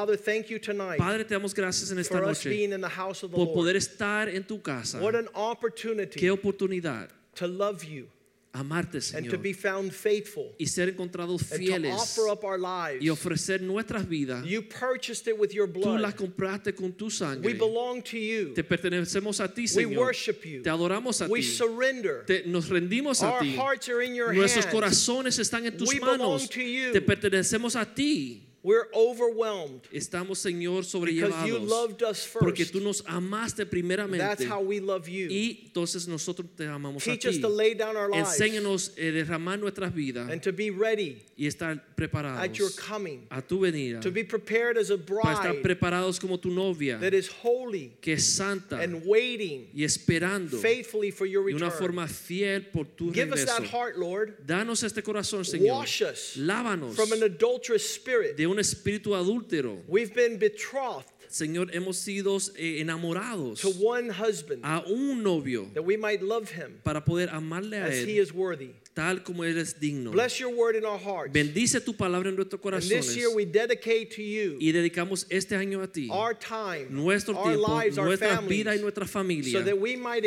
Father, thank you tonight Padre, te damos gracias en esta for us noche being in the house of the por Lord. poder estar en tu casa. What an opportunity Qué oportunidad to love you amarte, and to Señor, be found faithful y ser encontrados and to fieles offer up our lives. y ofrecer nuestras vidas. You purchased it with your Tú las blood. compraste con tu We sangre. belong to you. Te pertenecemos a ti, We Señor. worship you. Te adoramos a We ti. surrender. Te- nos rendimos a Our ti. hearts are in your Nuestros hands. corazones están en tus We belong manos. to you. Te pertenecemos a ti. We're overwhelmed Estamos, Señor, because you sobrellevados. loved us Porque first. tú nos amaste That's primeramente. how we love you. Y entonces nosotros te amamos a Teach us ti. to lay down our lives Enséñanos a derramar nuestras vidas and to be ready y estar at preparados your coming. a tu venida. To be prepared as a Para estar bride preparados como tu novia, that is holy que es santa and waiting y esperando faithfully for your de una return. forma fiel por tu Give us that heart, Lord. Danos este corazón, Señor. Wash us Lávanos from an adulterous spirit. de un espíritu adúltero. We've been betrothed Señor, hemos sido eh, enamorados to one husband a un novio that we might love him para poder amarle a as he is worthy. Tal como él es digno. Bless your word in our hearts. Bendice tu palabra en nuestros And this corazones year we dedicate to you y dedicamos este año a ti, our time, nuestro our tiempo, lives, our vida y nuestra familia so that we might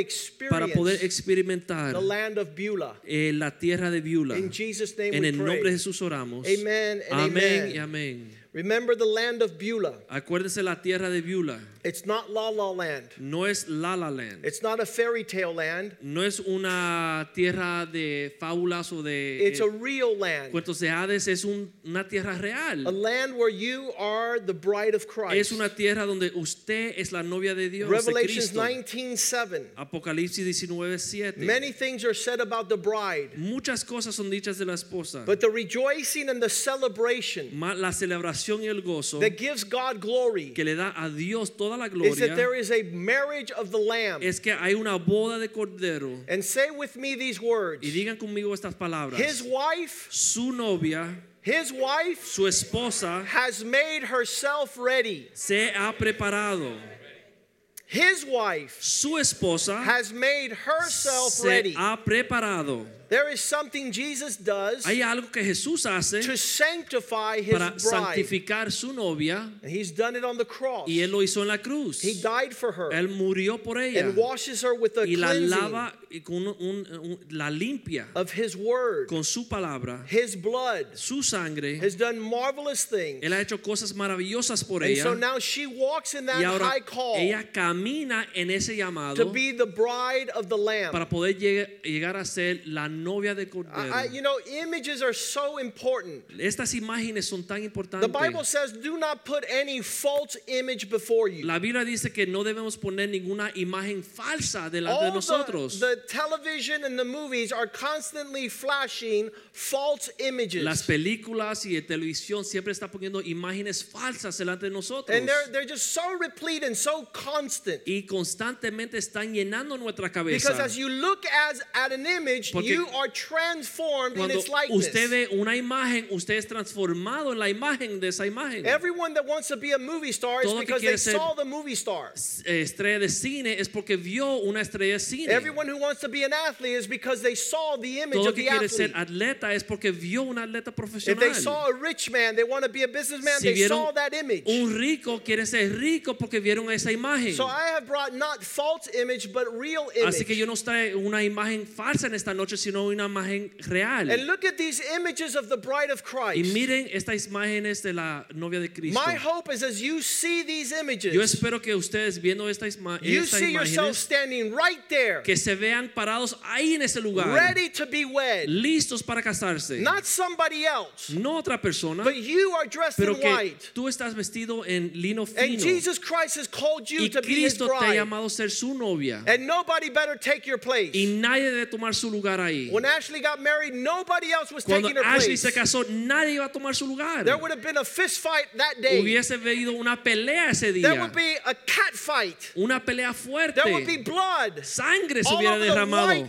para poder experience experimentar the land of Beulah. eh, la tierra de Beulah. In Jesus' name En we el nombre de. Jesús oramos. Amen amén amen. y amén. Remember the land of Beulah. Acuérdense la tierra de Beulah. It's not La La Land. No es La La Land. It's not a fairy tale land. No es una tierra de fábulas o de It's eh, a real land. cuentos de Hades. Es un- una tierra real. A land where you are the bride of Christ. Es una tierra donde usted es la novia de Dios, Revelations Cristo. 19:7. Apocalipsis 19, 7. Many things are said about the bride, Muchas cosas son dichas de la esposa. but the rejoicing and the celebration la celebración y el gozo that gives God glory que le da a Dios toda la gloria is that there is a marriage of the lamb. es que hay una boda de cordero. And say with me these words. Y digan conmigo estas palabras. His wife, Su novia, his wife su esposa, has made herself ready. se ha preparado. His wife Su esposa has made herself se ready. ha preparado. There is something Jesus does Hay algo que Jesús hace to sanctify his para bride. su novia And he's done it on the cross. y él lo hizo en la cruz. He died for her Él murió por ella and washes her with the y la lava con un- un- la limpia of his word. con su palabra, His blood su sangre. has done marvelous things. Él ha hecho cosas maravillosas por And so now she walks in that y ahora high call ella camina en ese to be the bride of the Lamb. para poder llegar a ser la novia de I, Cordero. I- you know, images are so important. Estas imágenes son tan The importantes. Bible says, do not put any false image before you. La Biblia dice que no debemos poner ninguna imagen falsa delante de nosotros. the, the television and the movies are constantly flashing false images. Las películas y la televisión siempre está poniendo imágenes falsas delante de nosotros. and they're, they're just so replete and so constant. Y constantemente están llenando nuestra Because cabeza. as you look as, at an image, Porque you are transformed in Cuando its likeness. usted ve una imagen, usted es transformado en la imagen de esa imagen. Everyone that wants to be a movie star is Todo que because they quiere ser- saw the movie star. Eh, Estrella de cine es porque vio una estrella de cine. Everyone who wants to be an athlete is because they saw the image Todo of que the quiere ser athlete. atleta es porque vio un atleta If profesional. they saw a rich man, they want to be a businessman, si they saw that image. un rico, quiere ser rico porque vieron esa imagen. So I have brought not false image, but real Así que image. yo no trae una imagen falsa en esta noche, sino una imagen real. And look at these images of the bride of Y Christ. miren estas imágenes de la novia de Cristo. My hope is as you see these Yo images, espero que ustedes viendo estas, you estas see yourself imágenes standing right there, que se vean parados ahí en ese lugar, ready to be wed. listos para casarse. Not somebody else, No otra persona, but you are dressed pero in que white. tú estás vestido en lino And fino. Jesus Christ has called you Y to be his Cristo te ha llamado ser su novia. And nobody better take your place. Y nadie debe tomar su lugar ahí. When Ashley got married, nobody else was Cuando taking her Ashley place. se casó, nadie iba a tomar su lugar. There would have been a fist fight that day. Hubiese habido una pelea ese There día. would be a cat fight. Una pelea fuerte. There would be blood. Sangre se hubiera derramado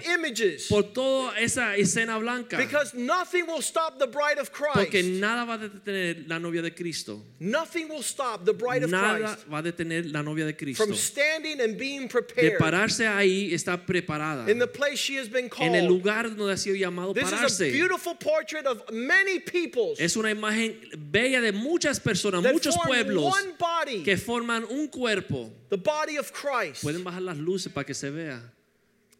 por toda esa escena blanca. Because nothing will stop the bride of Porque Christ. nada va a detener la novia de Cristo. Nothing will stop the bride of Nada Christ va a detener la novia de Cristo. from standing and being De prepared pararse ahí está preparada. in the place she has been En el called. Lugar donde ha sido llamado This is a pararse. beautiful portrait of many peoples Es una imagen bella de muchas personas, that muchos form pueblos one body, que forman un cuerpo. the body of Christ. Pueden bajar las luces para que se vea.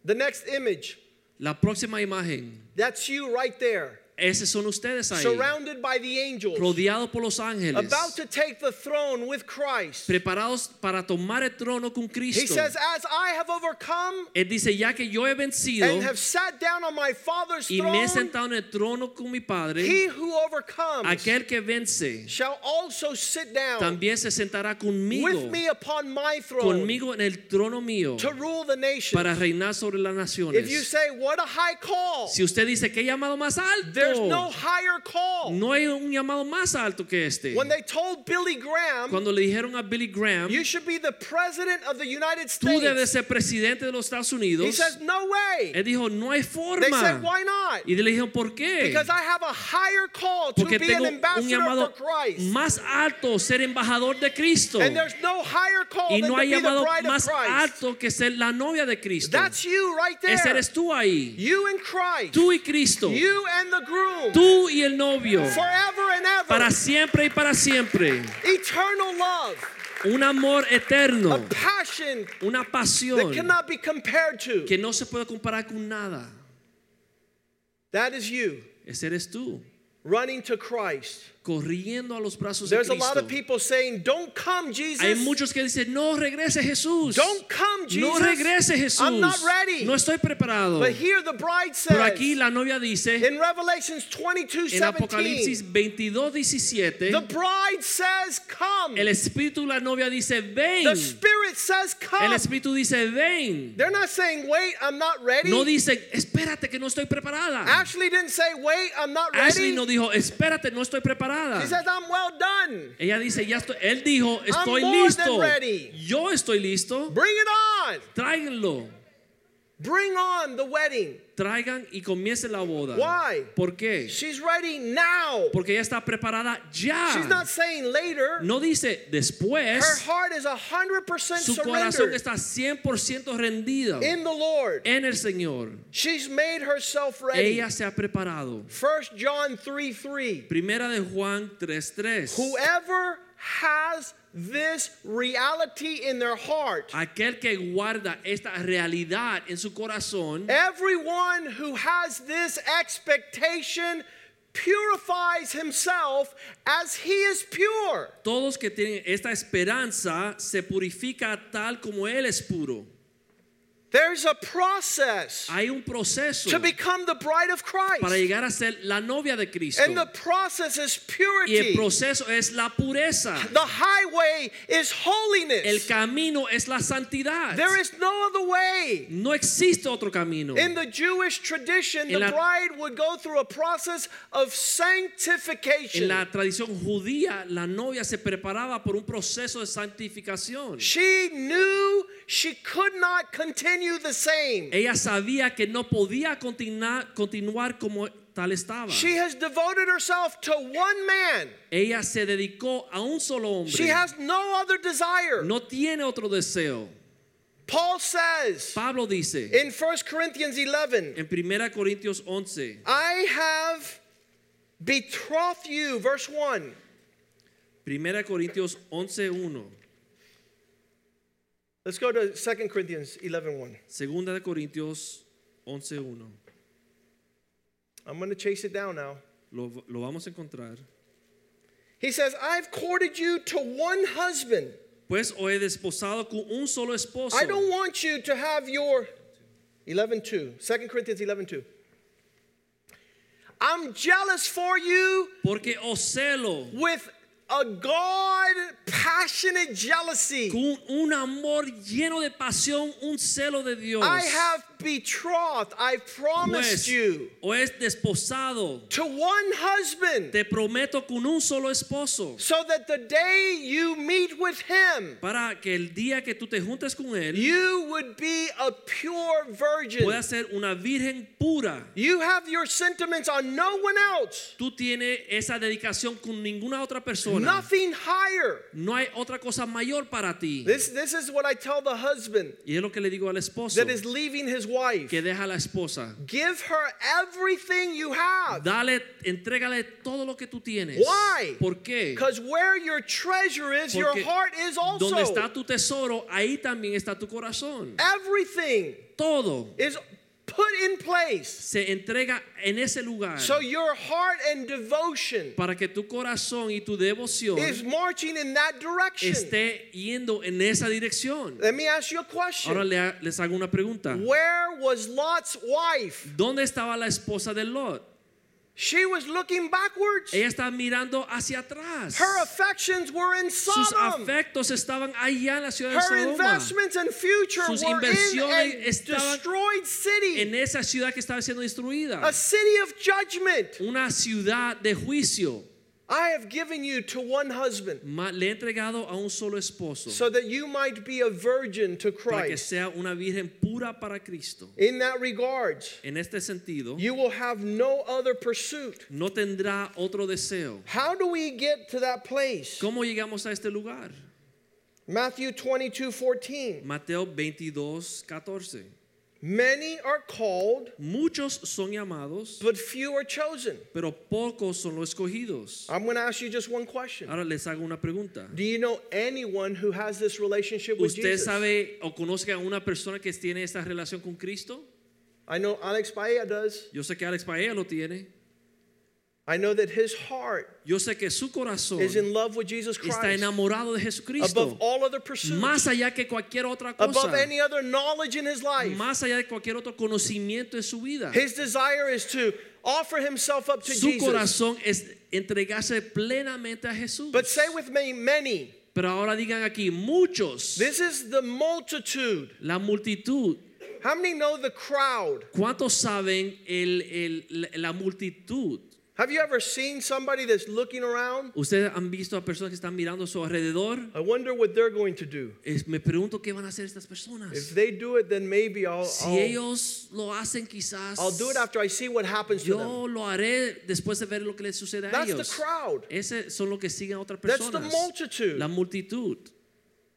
The next image, La próxima imagen. that's you right there, Esos son ustedes ahí. surrounded by the angels, Rodeados por los ángeles. about to take the throne with Christ. Preparados para tomar el trono con He Cristo. says, As I have overcome Él dice, ya que yo he vencido and have sat down on my Father's y me he throne, sentado en el trono con mi Padre, he who overcomes aquel que vence shall also sit down también se sentará conmigo, with me upon my throne conmigo en el trono mío to rule the nations. para reinar sobre las If you naciones. say, What a high call! Si usted dice que llamado más There's no higher call. no hay un llamado más alto que este. When they told Billy Graham, Cuando le dijeron a Billy Graham, You should be the president of the United tú debes States. ser presidente de los Estados He Unidos, says, No way. él dijo, no hay They said, forma. Why not? Y le dijeron, ¿por qué? Because I have a higher call to Porque be tengo an un ambassador llamado for Christ. más alto, ser embajador de Cristo. And there's no higher call Y no hay llamado más alto que ser la novia de Cristo. That's you right Ese there. eres tú ahí. You and Christ. Tú y Cristo. You and the groom. Tú y el novio. Forever and ever. Para siempre y para siempre. Eternal love. Un amor A eterno. passion Una that pasión cannot be compared to. que no se puede comparar con nada. That is you Ese eres tú. Running to Christ. Corriendo a los brazos de There's a lot of people saying, Don't come, Jesus. Hay muchos que dicen, no regrese Jesús. Don't come, Jesus. No regrese Jesús. I'm not ready. No estoy preparado. But here the bride Pero says aquí la novia dice, in Revelations 22 en Apocalipsis 17, 22, 17, the bride says, Come. el espíritu de la novia dice, ven. The Spirit says, El Come. espíritu dice, ven. They're not saying, Wait, I'm not ready. No dicen, espérate que no estoy preparada. Ashley didn't say, Wait, I'm not Ashley ready. no dijo, espérate, no estoy preparada. She says, I'm well done. Ella dice, ya estoy. Él dijo, estoy more than ready. Yo estoy listo. Bring it on. Tráiganlo. Bring on the wedding. Traigan y comiencen la boda. Why? ¿Por qué? She's ready now. Porque ella está preparada ya. She's not saying later. No dice Her después. heart is 100% Su corazón surrendered está 100% rendido in the Lord. en el Señor. She's made herself ready. Ella se ha preparado. 1 John 3 3. Primera de Juan 3:3. Whoever has this reality in their heart, Aquel que guarda esta realidad en su corazón, everyone who has this expectation purifies himself as he is pure. todos que tienen esta esperanza se purifica tal como él es puro. There's a process Hay un proceso to become the bride of para Christ. llegar a ser la novia de Cristo. And the process is Y el purity. proceso es la pureza. The highway is El holiness. camino es la santidad. There is no other way. No existe otro camino. In the Jewish tradition, En the bride would go through a process of En sanctification. la tradición judía, la novia se preparaba por un proceso de santificación. She knew she could not continue the same. Ella sabía que no podía continuar, continuar como tal estaba. She has devoted herself to one man. Ella se dedicó a un solo She has no other desire. No tiene otro deseo. Paul says Pablo dice in 1 Corinthians 11, en 1 Corintios 11, I have betrothed you, verse 1. 1 Corintios 11:1, Let's go to 2 Corinthians 11 1. Segunda de Corintios 11:1. I'm going to chase it down now. Lo, lo vamos a encontrar. He says, I've courted you to one husband. Pues os he desposado con un solo esposo. I don't want you to have your 11:2. 2. 2 Corinthians 11:2. I'm jealous for you Porque os celo with a God passionate jealousy. con un amor lleno de pasión, un celo de Dios. I have betrothed, I promised pues, you o es desposado, to one husband, te prometo con un solo esposo, so that the day you meet with him, para que el día que tú te juntes con él, you would be a pure virgin. pueda ser una virgen pura. You have your sentiments on no one else, Tú tienes esa dedicación con ninguna otra persona. Nothing higher. No hay otra cosa mayor para ti. This, this is what I tell the husband Y es lo que le digo al esposo that is leaving his wife. que deja a la esposa. Give her everything you have. Dale, entrégale todo lo que tú tienes. Why? ¿Por qué? Because where your treasure is, your heart is also. Donde está tu tesoro, ahí también está tu corazón. Everything Todo is put in place. se entrega en ese lugar So your heart and devotion para que tu corazón y tu devoción is marching in that direction. esté yendo en esa dirección. Let me ask you a question. Ahora les hago una pregunta. Where was Lot's wife? ¿Dónde estaba la esposa de Lot? She was looking backwards. Ella estaba mirando hacia atrás. Her affections were in Sodom. Sus afectos estaban allá en la ciudad de Her Sodoma. investments and future Sus were in inversiones estaban destroyed city, En esa ciudad que estaba siendo destruida. a city of judgment. Una ciudad de juicio. I have given you to one husband Le he entregado a un solo esposo so that you might be a virgin to para que Christ. sea una virgen pura para Cristo. In that regard, En este sentido, you will have no other pursuit. no tendrá otro deseo. How do we get to that place? ¿Cómo llegamos a este lugar? Matthew 22 14. Mateo 22, 14. Many are called, Muchos son llamados, but few are chosen. pero pocos son los escogidos. I'm going to ask you just one question. Ahora les hago una pregunta. Do you know anyone who has this relationship with ¿Usted Jesus? sabe o conoce a una persona que tiene esta relación con Cristo? I know Alex Paella does. Yo sé que Alex Paella lo tiene. I know that his heart Yo sé que su corazón is in love with Jesus está Christ enamorado de Jesucristo. above all other pursuits, Más allá que cualquier otra cosa. above any other knowledge in his life. Más allá de cualquier otro conocimiento en su vida. His desire is to offer himself up to Su Jesus. corazón es entregarse plenamente a Jesús. But say with me, many. Pero ahora digan aquí, muchos. This is the multitude. La multitud. How many know the crowd? ¿Cuántos saben el, el- la multitud? Have you ever seen somebody that's looking around? Ustedes han visto a personas que están mirando a su alrededor. I wonder what they're going to do. Es- me pregunto qué van a hacer estas personas. If they do it, then maybe I'll, Si I'll, ellos lo hacen, quizás I'll do it after I see what happens to them. yo lo haré después de ver lo que les sucede a That's the crowd. Ese son los que siguen a otras That's the multitude. La multitud.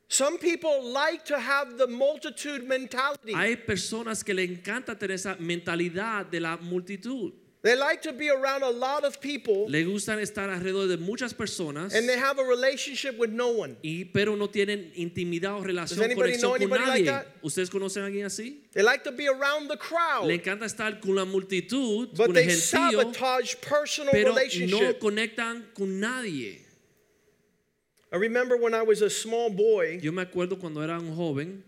Some people like to have the multitude mentality. Hay personas que le encanta tener esa mentalidad de la multitud. They like to be around a lot of people Le gustan estar alrededor de muchas personas, and they have a relationship with no one. y, pero no tienen intimidad o relación, conexión con like nadie. that? ¿Ustedes conocen a alguien así? They like to be around the crowd, Le encanta estar con la multitud, but con el they gentío, sabotage personal pero no conectan con nadie. I remember when I was a small boy, Yo me acuerdo cuando era un joven,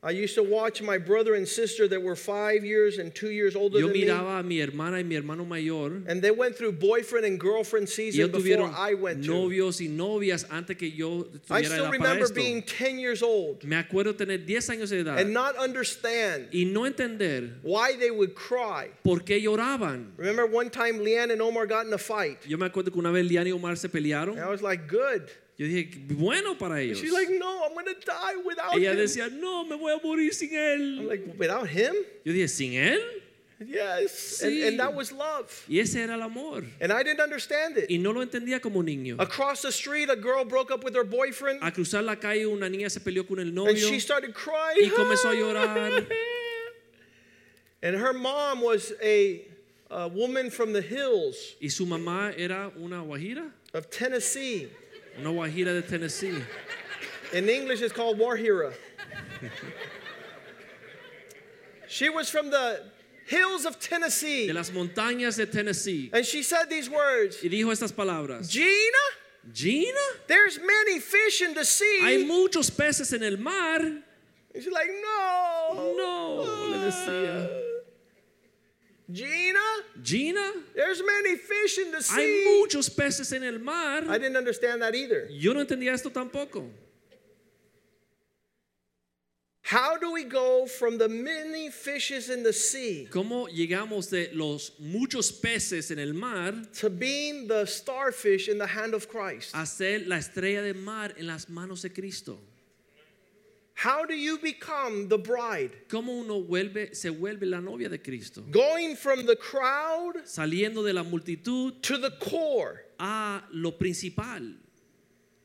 I used to watch my brother and sister that were five years and two years older yo than me, miraba a mi hermana y mi hermano mayor, and they went through boyfriend and girlfriend season before I went to. novios y novias antes que yo I still remember being 10 years old Me acuerdo tener 10 años de edad and not understand y no entender why they would cry. por qué lloraban. Remember one time Leanne and Omar got in a fight? Yo me acuerdo que una vez Liana y Omar se pelearon. And I was like, good. Yo dije, bueno para ellos. She's like, no, I'm gonna die without Ella him. decía, no, me voy a morir sin I'm él. like, without him? Yo dije, sin él. Yes. And, Sí. and that was love. Y ese era el amor. And I didn't understand it. Y no lo entendía como niño. Across the street, a girl broke up with her boyfriend A cruzar la calle una niña se peleó con el and novio she started crying. y comenzó a llorar. And her mom was a, a woman from the hills Y su mamá era una guajira, of Tennessee. Una guajira de Tennessee. In English, it's called Warhira. she was from the hills of Tennessee. De las montañas de Tennessee. And she said these words Y dijo estas palabras. Gina, Gina, there's many fish in the sea. hay muchos peces en el mar. And she's like, no. No, le decía. Gina, Gina, there's many fish in the sea. hay muchos peces en el mar. I didn't understand that either. Yo no entendía esto tampoco. How do we go from the many fishes in the sea ¿Cómo llegamos de los muchos peces en el mar to being the starfish in the hand of Christ? a ser la estrella de mar en las manos de Cristo? How do you become the bride? ¿Cómo uno vuelve, se vuelve la novia de Cristo? Going from the crowd Saliendo de la multitud to the core, a lo principal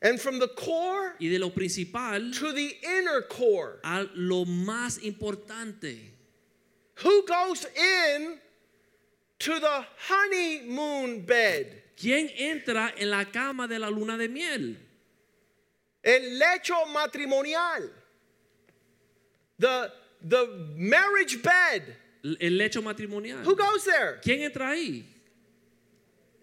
and from the core y de lo principal to the inner core. a lo más importante. Who goes in to the honeymoon bed? ¿Quién entra en la cama de la luna de miel? El lecho matrimonial. The, the marriage bed. El lecho matrimonial. Who goes there? ¿Quién entra ahí?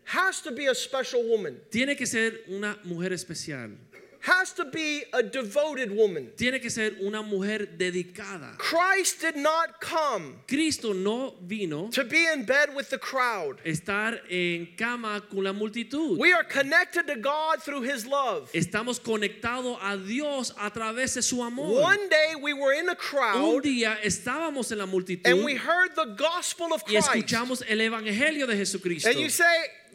Has to be a special woman. Tiene que ser una mujer especial. Has to be a devoted woman. Tiene que ser una mujer dedicada. Christ did not come Cristo no vino to be in bed with the crowd. estar en cama con la multitud. We are connected to God through his love. Estamos conectados a Dios a través de su amor. One day we were in a crowd. Un día estábamos en la multitud and we heard the gospel of Christ. y escuchamos el evangelio de Jesucristo. And you say,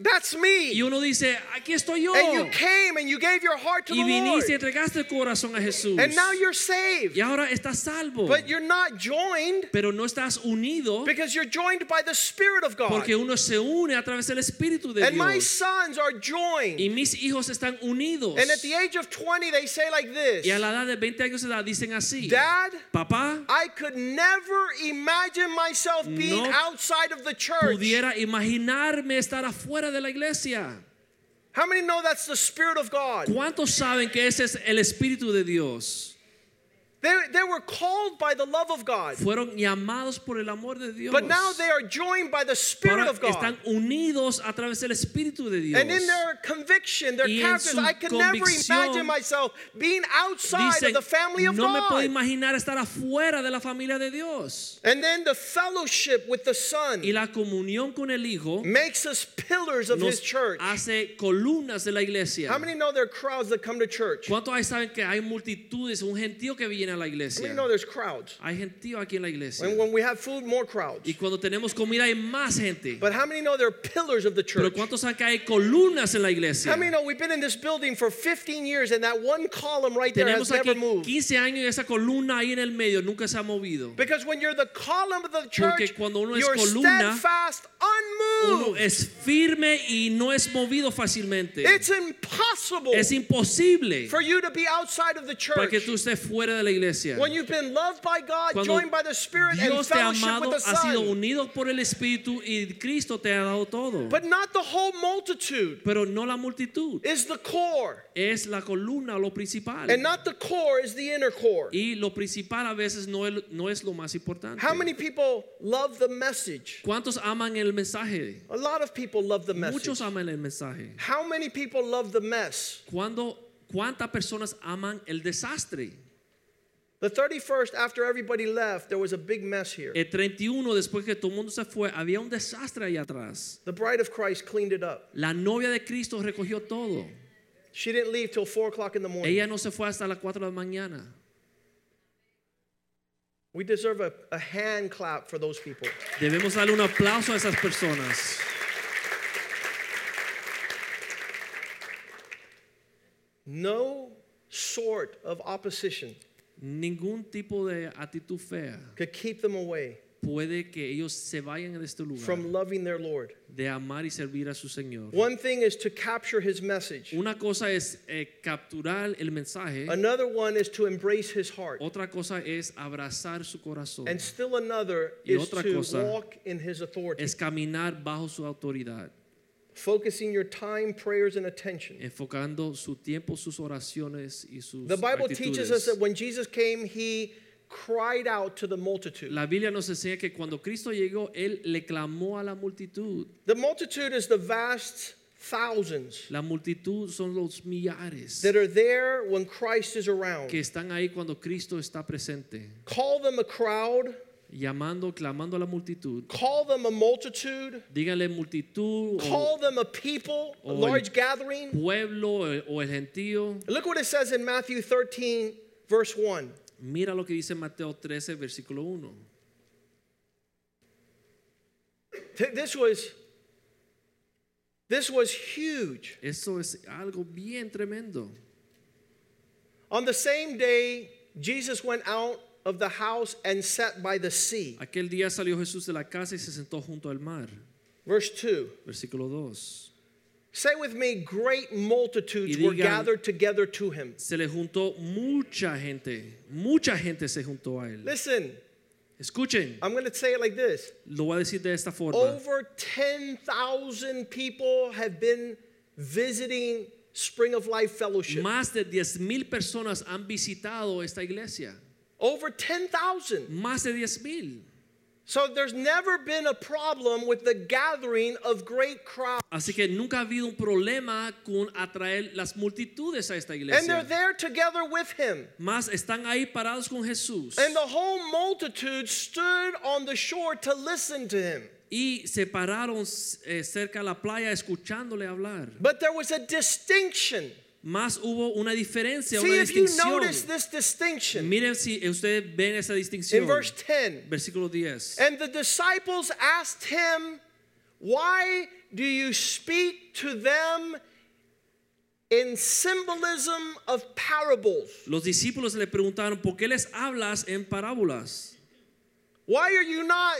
That's me. Y uno dice, aquí estoy yo. And you came and you gave your heart to Y the viniste y entregaste el corazón a Jesús. And now you're saved. Y ahora estás salvo. But you're not joined Pero no estás unido because you're joined by the Spirit of God. porque uno se une a través del Espíritu de And my Dios. sons are joined. Y mis hijos están unidos. And at the age of 20, they say like this Y a la edad de 20 años de edad dicen así. Dad, Papá, I could never imagine myself being No outside of the church. pudiera imaginarme estar afuera de la iglesia. How many know that's the Spirit of God? ¿Cuántos saben que ese es el Espíritu de Dios? They, they were called by the love of God. Fueron llamados por el amor de Dios. But now they are joined by the Spirit Ahora of God. están unidos a través del Espíritu de Dios. And in their conviction, their characters, I could never imagine myself being outside Dicen, of the family of no me puedo God. imaginar estar afuera de la familia de Dios. And then the fellowship with the Son Y la comunión con el Hijo makes us pillars of His church. hace columnas de la iglesia. How many know there are crowds that come to church? ¿Cuántos saben que hay multitudes, un gentío que viene a la iglesia? many know there's crowds? Hay gentío aquí en la iglesia. And when we have food, more crowds. Y cuando tenemos comida hay más gente. But how many know there are pillars of the Pero church? ¿cuántos saben que hay columnas en la iglesia? How many know we've been in this building for 15 years and that one column right there has never moved? 15 años y esa columna ahí en el medio nunca se ha movido. Because when you're the column of the church, cuando uno es you're columna, steadfast, Uno unmoved. es firme y no es movido fácilmente. It's impossible Es imposible for you to be outside of the para que church. tú estés fuera de la iglesia. When you've been loved by God, Cuando joined by the Spirit, and Dios te ha fellowship amado, with the ha sido Son. unido por el Espíritu y Cristo te ha dado todo. But not the whole multitude Pero no la multitud. is the core. Es la columna, lo principal. And not the core is the inner core. Y lo principal a veces no es, no es lo más importante. How many people love the message? ¿Cuántos aman el mensaje? A lot of people love the message. Muchos aman el mensaje. How many people love the mess? ¿Cuándo, ¿Cuántas personas aman el desastre? The 31st, after everybody left, there was a big mess here. El 31, después que todo el mundo se fue, había un desastre allá atrás. The bride of Christ cleaned it up. La novia de Cristo recogió todo. She didn't leave till 4 o'clock in the morning. Ella no se fue hasta las 4 de la mañana. We deserve a, a hand clap for those people. Debemos darle un aplauso a esas personas. No sort of opposition Ningún tipo de actitud fea could keep them away puede que ellos se vayan de este lugar from loving their Lord. de amar y servir a su Señor. One thing is to capture his message. Una cosa es eh, capturar el mensaje, Another one is to embrace his heart. otra cosa es abrazar su corazón, And still another Y is otra to cosa walk in his authority. es caminar bajo su autoridad, Focusing your time, prayers, and attention. enfocando su tiempo, sus oraciones y sus The Bible teaches us that when Jesus came, he cried out to the multitude. La Biblia nos enseña que cuando Cristo llegó, Él le clamó a la multitud. The multitude is the vast thousands La multitud son los millares that are there when Christ is around. que están ahí cuando Cristo está presente. Call them a crowd, llamando, clamando a la multitud. Call them a multitude. Díganle multitud o Call them a people, a large gathering. pueblo o el- gentío. Look what it says in Matthew 13, verse 1. Mira lo que dice Mateo 13, versículo 1. This was this was huge. Eso es algo bien tremendo. On the same day, Jesus went out of the house and sat by the sea. Aquel día salió Jesús de la casa y se sentó junto al mar. Verse 2. Versículo 2. Say with me, great multitudes Y were gathered together to him. Se le juntó mucha gente. Mucha gente se juntó a él. Listen, Escuchen, I'm going to say it like this. lo voy a decir de esta forma. Over 10,000 people have been visiting Spring of Life Fellowship. Más de 10 mil personas han visitado esta iglesia. Over 10,000. Más de 10 mil. So there's never been a problem with the gathering of great crowds. Así que nunca ha habido un problema con atraer las multitudes a esta iglesia. And they're there together with him. Más están ahí parados con Jesús. And the whole multitude stood on the shore to listen to him. Y se pararon eh, cerca a la playa escuchándole hablar. But there was a distinction. Más hubo una diferencia, See una if you distinción. notice this distinction Miren si ustedes ven esa in distinción. verse 10. Versículo 10. And the disciples asked him, Why do you speak to them in symbolism of parables? Los discípulos le preguntaron, ¿por qué les hablas en parábolas? Why are you not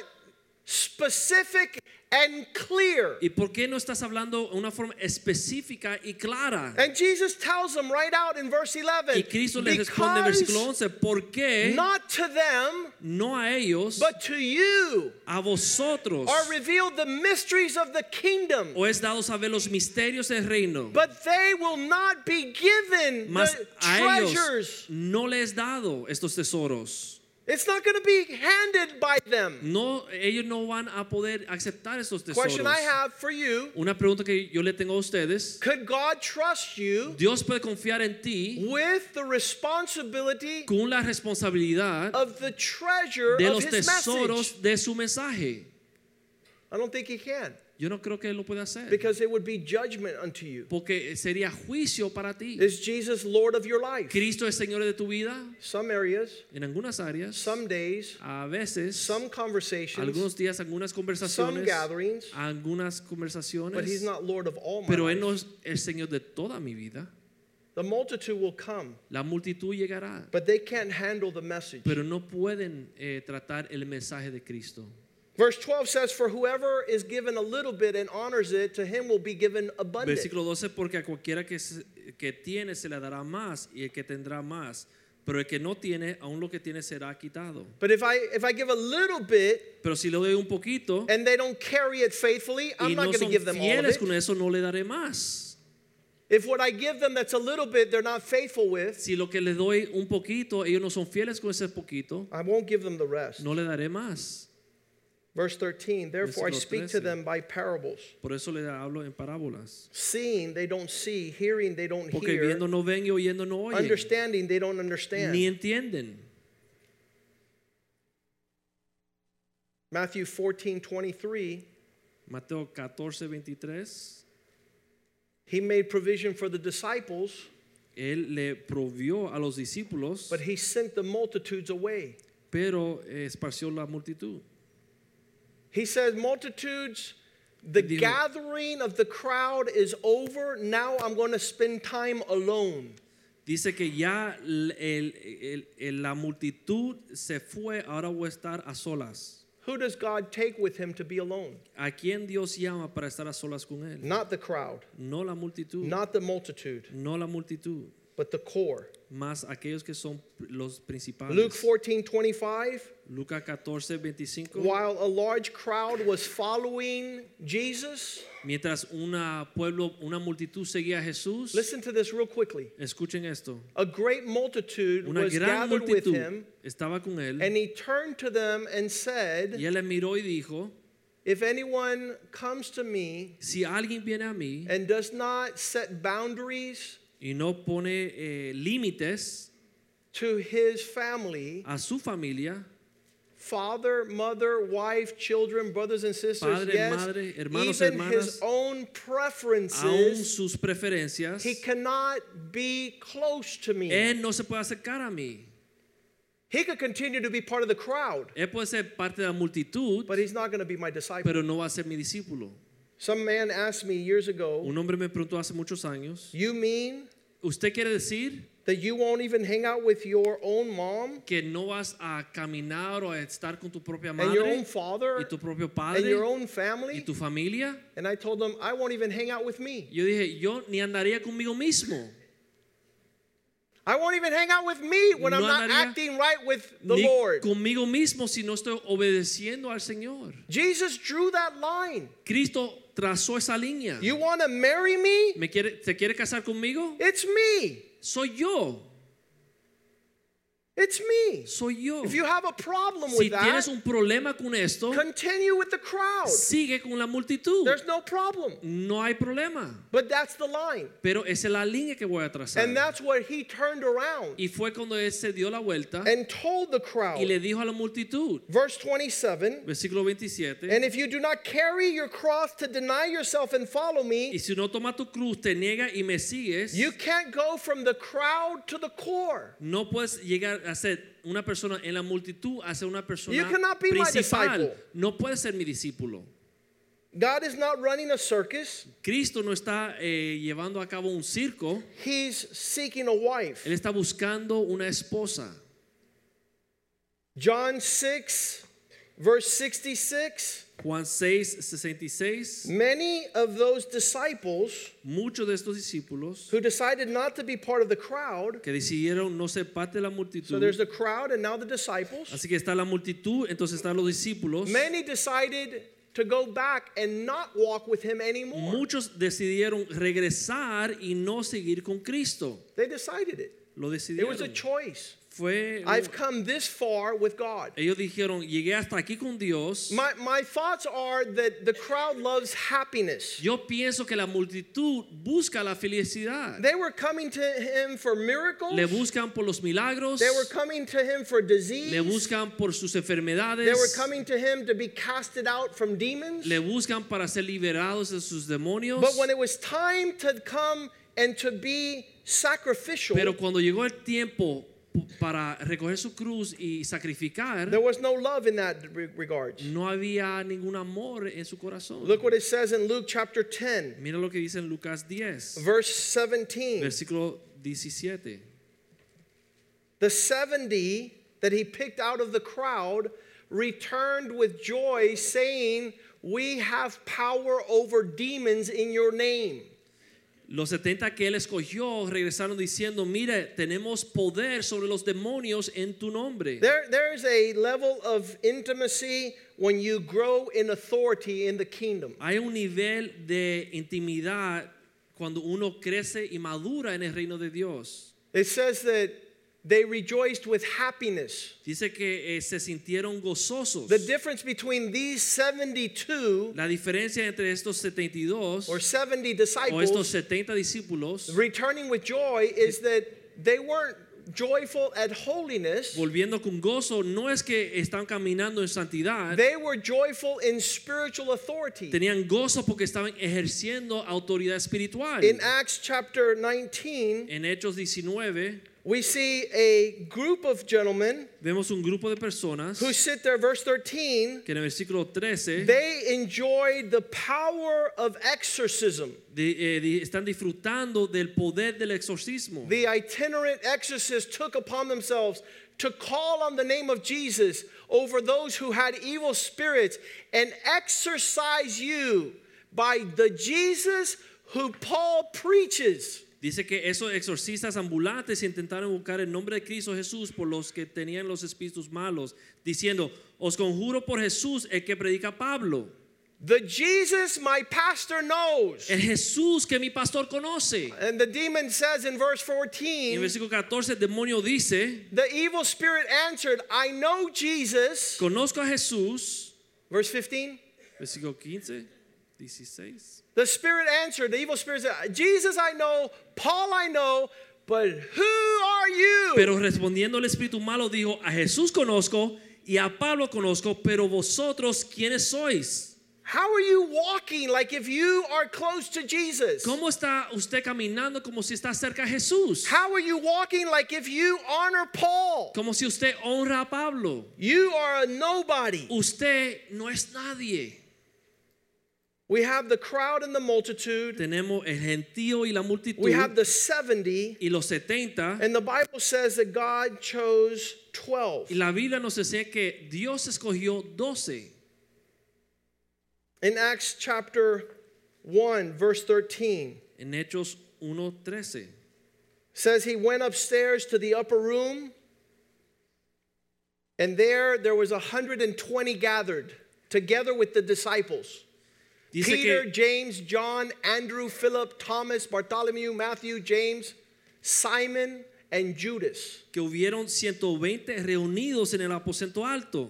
specific and clear? ¿Y por qué no estás hablando de una forma específica y clara? And Jesus tells them right out in verse 11 Y Cristo les responde en versículo because 11, ¿por qué not to them, no a ellos, but to you a vosotros, are revealed the mysteries of the kingdom. o es dado saber los misterios del reino? But they will not be given Mas the a ellos treasures. no les dado estos tesoros. It's not going to be handed by them. No, ellos no van a poder aceptar estos tesoros. Question I have for you Una pregunta que yo le tengo a ustedes. Could God trust you Dios puede confiar en ti with the responsibility con la responsabilidad of the treasure de of los his message? tesoros de su mensaje. I don't think he can Yo no creo que él lo pueda hacer. because it would be judgment unto you. Porque sería juicio para ti. Is Jesus Lord of your life? Cristo es Señor de tu vida Some areas, en algunas áreas, some days, a veces, some conversations, algunos días, algunas some conversaciones, gatherings, algunas but he's conversaciones, not Lord of all my pero Él no es el Señor de toda mi vida. The multitude will come, La multitud llegará, but they can't handle the message. pero no pueden eh, tratar el mensaje de Cristo. Verse 12 says, For whoever is given a little bit and honors it, to him will be given abundant. Versículo 12, porque a cualquiera que, que tiene se le dará más y el que tendrá más, pero el que no tiene, aún lo que tiene será quitado. But if I if I give a little bit Pero si le doy un poquito and they don't carry it faithfully, I'm not going to give them all of it. con eso, no le daré más. If what I give them that's a little bit they're not faithful with, Si lo que le doy un poquito, ellos no son fieles con ese poquito, I won't give them the rest. no le daré más. Verse 13, therefore I speak to them by parables. Por eso le hablo en parábolas. Seeing they don't see, hearing they don't Porque hear, viendo no ven y oyendo no oyen. understanding they don't understand. Ni entienden. Matthew 14, 23, Mateo 14, 23. he made provision for the disciples, Él le provió a los discípulos, but he sent the multitudes away. pero esparció la multitud. He says, Multitudes, the gathering of the crowd is over. Now I'm going to spend time alone. Dice que ya el- el- el- la multitud se fue, ahora voy a estar a solas. Who does God take with him to be alone? ¿A quién Dios llama para estar a solas con Él? Not the crowd, No la multitud, not the multitude, no la multitud, but the core. Más aquellos que son los principales. Luke 14, 25. Lucas 14, 25. While a large crowd was following Jesus, Mientras una pueblo, una multitud seguía a Jesús, listen to this real quickly. escuchen esto. A great multitude Una was gran gathered with multitud him, estaba con él and he turned to them and said, y él miró y dijo, If anyone comes to me si alguien viene a mí and does not set boundaries y no pone eh, límites to his family, a su familia, father, mother, wife, children, brothers and sisters, Padre, yes, madre, hermanos, even hermanas, his own preferences, sus preferencias, he cannot be close to me. Él no se puede acercar a mí. He could continue to be part of the crowd, Él puede ser parte de la multitud, but he's not going to be my disciple. pero no va a ser mi discípulo. Some man asked me years ago, Un hombre me preguntó hace muchos años, You mean ¿usted quiere decir that you won't even hang out with your own mom que no vas a caminar o a estar con tu propia and your own madre father y tu propio and your padre own y family? tu familia? And I told him, I won't even hang out with me. Yo dije, yo ni andaría conmigo mismo, I won't even hang out with me when I'm No not andaría acting right with the ni Lord. conmigo mismo si no estoy obedeciendo al Señor. Jesus drew that line. Cristo trazó esa línea. You want to marry me? ¿Me quiere, ¿Se quiere casar conmigo? It's me. Soy yo, It's me. soy yo. If you have a problem Si with that, tienes un problema con esto, continue with the crowd. sigue con la multitud. There's no problem. No hay problema. But that's the line. Pero esa es la línea que voy a trazar. And that's where he turned around Y fue cuando él se dio la vuelta and told the crowd. y le dijo a la multitud, Verse 27 versículo 27, And if you do not carry your cross to deny yourself and follow y me, si no tomas tu cruz, te niega y me sigues, you can't go from the crowd to the core. no puedes llegar ser una persona en la multitud ser una persona You cannot be my disciple. No puedes ser mi discípulo. God is not running a circus, Cristo no está eh, llevando a cabo un circo, He's seeking a wife. Él está buscando una esposa. John 6, verse 66 Juan 6, 66. Many of those disciples Muchos de estos discípulos who decided not to be part of the crowd, que decidieron no ser parte de la multitud. so there's the crowd and now the disciples, Así que está la multitud, entonces están los discípulos. many decided to go back and not walk with Him anymore. Muchos decidieron regresar y no seguir con Cristo. They decided it. Lo decidieron. It was a choice. Fue I've come this far with God. ellos dijeron, llegué hasta aquí con Dios. My, my thoughts are that the crowd loves happiness. Yo pienso que la multitud busca la felicidad. They were coming to him for miracles. Le buscan por los milagros. They were coming to him for disease. Le buscan por sus enfermedades. They were coming to him to be casted out from demons. Le buscan para ser liberados de sus demonios. But when it was time to come and to be sacrificial, Pero cuando llegó el tiempo para recoger su cruz y sacrificar, there was no love in that regard. no había ningún amor en su corazón. Look what it says in Luke chapter 10, Mira lo que dice en Lucas 10, verse 17. versículo 17. The 70 that he picked out of the crowd returned with joy, saying, We have power over demons in your name. Los 70 que él escogió regresaron diciendo, mire, tenemos poder sobre los demonios en tu nombre. There, there's a level of intimacy when you grow in authority in the kingdom. Hay un nivel de intimidad cuando uno crece y madura en el reino de Dios. It says that they rejoiced with happiness. Dice que eh, se sintieron gozosos. The difference between these 72 La diferencia entre estos 72 or 70 o estos disciples 70 discípulos returning with joy is that they weren't joyful at holiness, volviendo con gozo no es que están caminando en santidad, they were joyful in spiritual authority. tenían gozo porque estaban ejerciendo autoridad espiritual. In Acts chapter 19, En Hechos 19 we see a group of gentlemen vemos un grupo de personas who sit there, verse 13. que en el versículo 13 They enjoyed the power of exorcism. de- eh, di- están disfrutando del poder del exorcismo. The itinerant exorcists took upon themselves to call on the name of Jesus over those who had evil spirits and exorcise you by the Jesus who Paul preaches. Dice que esos exorcistas ambulantes intentaron buscar el nombre de Cristo Jesús por los que tenían los espíritus malos, diciendo, os conjuro por Jesús el que predica Pablo. The Jesus my pastor knows. El Jesús que mi pastor conoce. And the demon says in verse En 14, el versículo 14 el demonio dice, the evil spirit answered, I know Jesus. conozco a Jesús. Verse 15, Versículo 15, 16. the spirit answered, the evil spirit said, Jesus I know, Paul I know, but who are you? Pero respondiendo el espíritu malo dijo, a Jesús conozco y a Pablo conozco, pero vosotros, ¿quiénes sois? How are you walking like if you are close to Jesus? ¿Cómo está usted caminando como si está cerca a Jesús? How are you walking like if you honor Paul? Como si usted honra a Pablo. You are a nobody. Usted no es nadie. We have the crowd and the multitude. Tenemos el gentío y la multitud We have the 70. y los 70. And the Bible says that God chose 12. Y la Biblia nos enseña que Dios escogió 12. In Acts chapter 1, verse 13, En Hechos 1.13. says he went upstairs to the upper room, and there there was 120 gathered together with the disciples. Dice Peter, que, James, John, Andrew, Philip, Thomas, Bartholomew, Matthew, James, Simon, and Judas. que hubieron 120 reunidos en el aposento alto.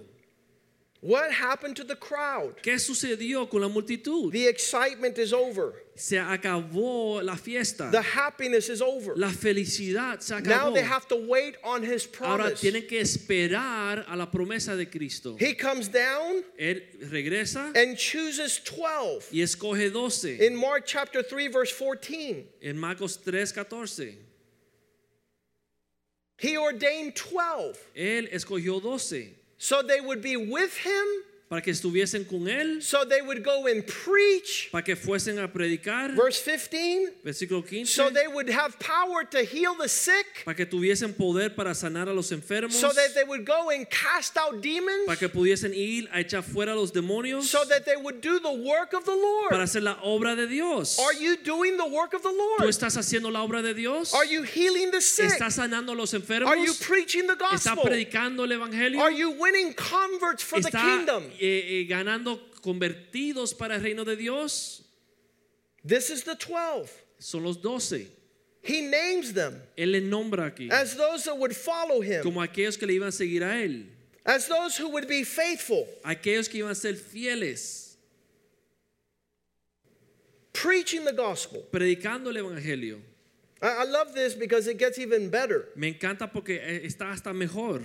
What happened to the crowd? ¿Qué sucedió con la multitud? The excitement is over. Se acabó la fiesta. The happiness is over. La felicidad se Now acabó. they have to wait on his Ahora promise. tienen que esperar a la promesa de Cristo. He comes down Él regresa and chooses 12. y escoge 12 In Mark chapter 3, verse 14, en Marcos 3:14. he ordained 12 Él escogió 12 so they would be with him, para que estuviesen con él, so they would go and preach. para que fuesen a predicar. Verse 15, Versículo 15. so they would have power to heal the sick, para que tuviesen poder para sanar a los enfermos. so that they would go and cast out demons, para que pudiesen ir a echar fuera a los demonios. so that they would do the work of the para Lord. hacer la obra de Dios. Are you doing the work of the ¿Tú Lord? estás haciendo la obra de Dios? Are you healing the sick? ¿Estás sanando a los enfermos? Are you preaching the ¿Estás gospel? predicando el evangelio? Are you winning converts for the kingdom? Eh, eh, ganando convertidos para el reino de Dios? This is the 12. Son los doce. He names them Él les nombra aquí as those that would follow him, como aquellos que le iban a seguir a Él. as those who would be faithful, Aquellos que iban a ser fieles, preaching the gospel. predicando el evangelio. I, I love this because it gets even better. Me encanta porque eh, está hasta mejor.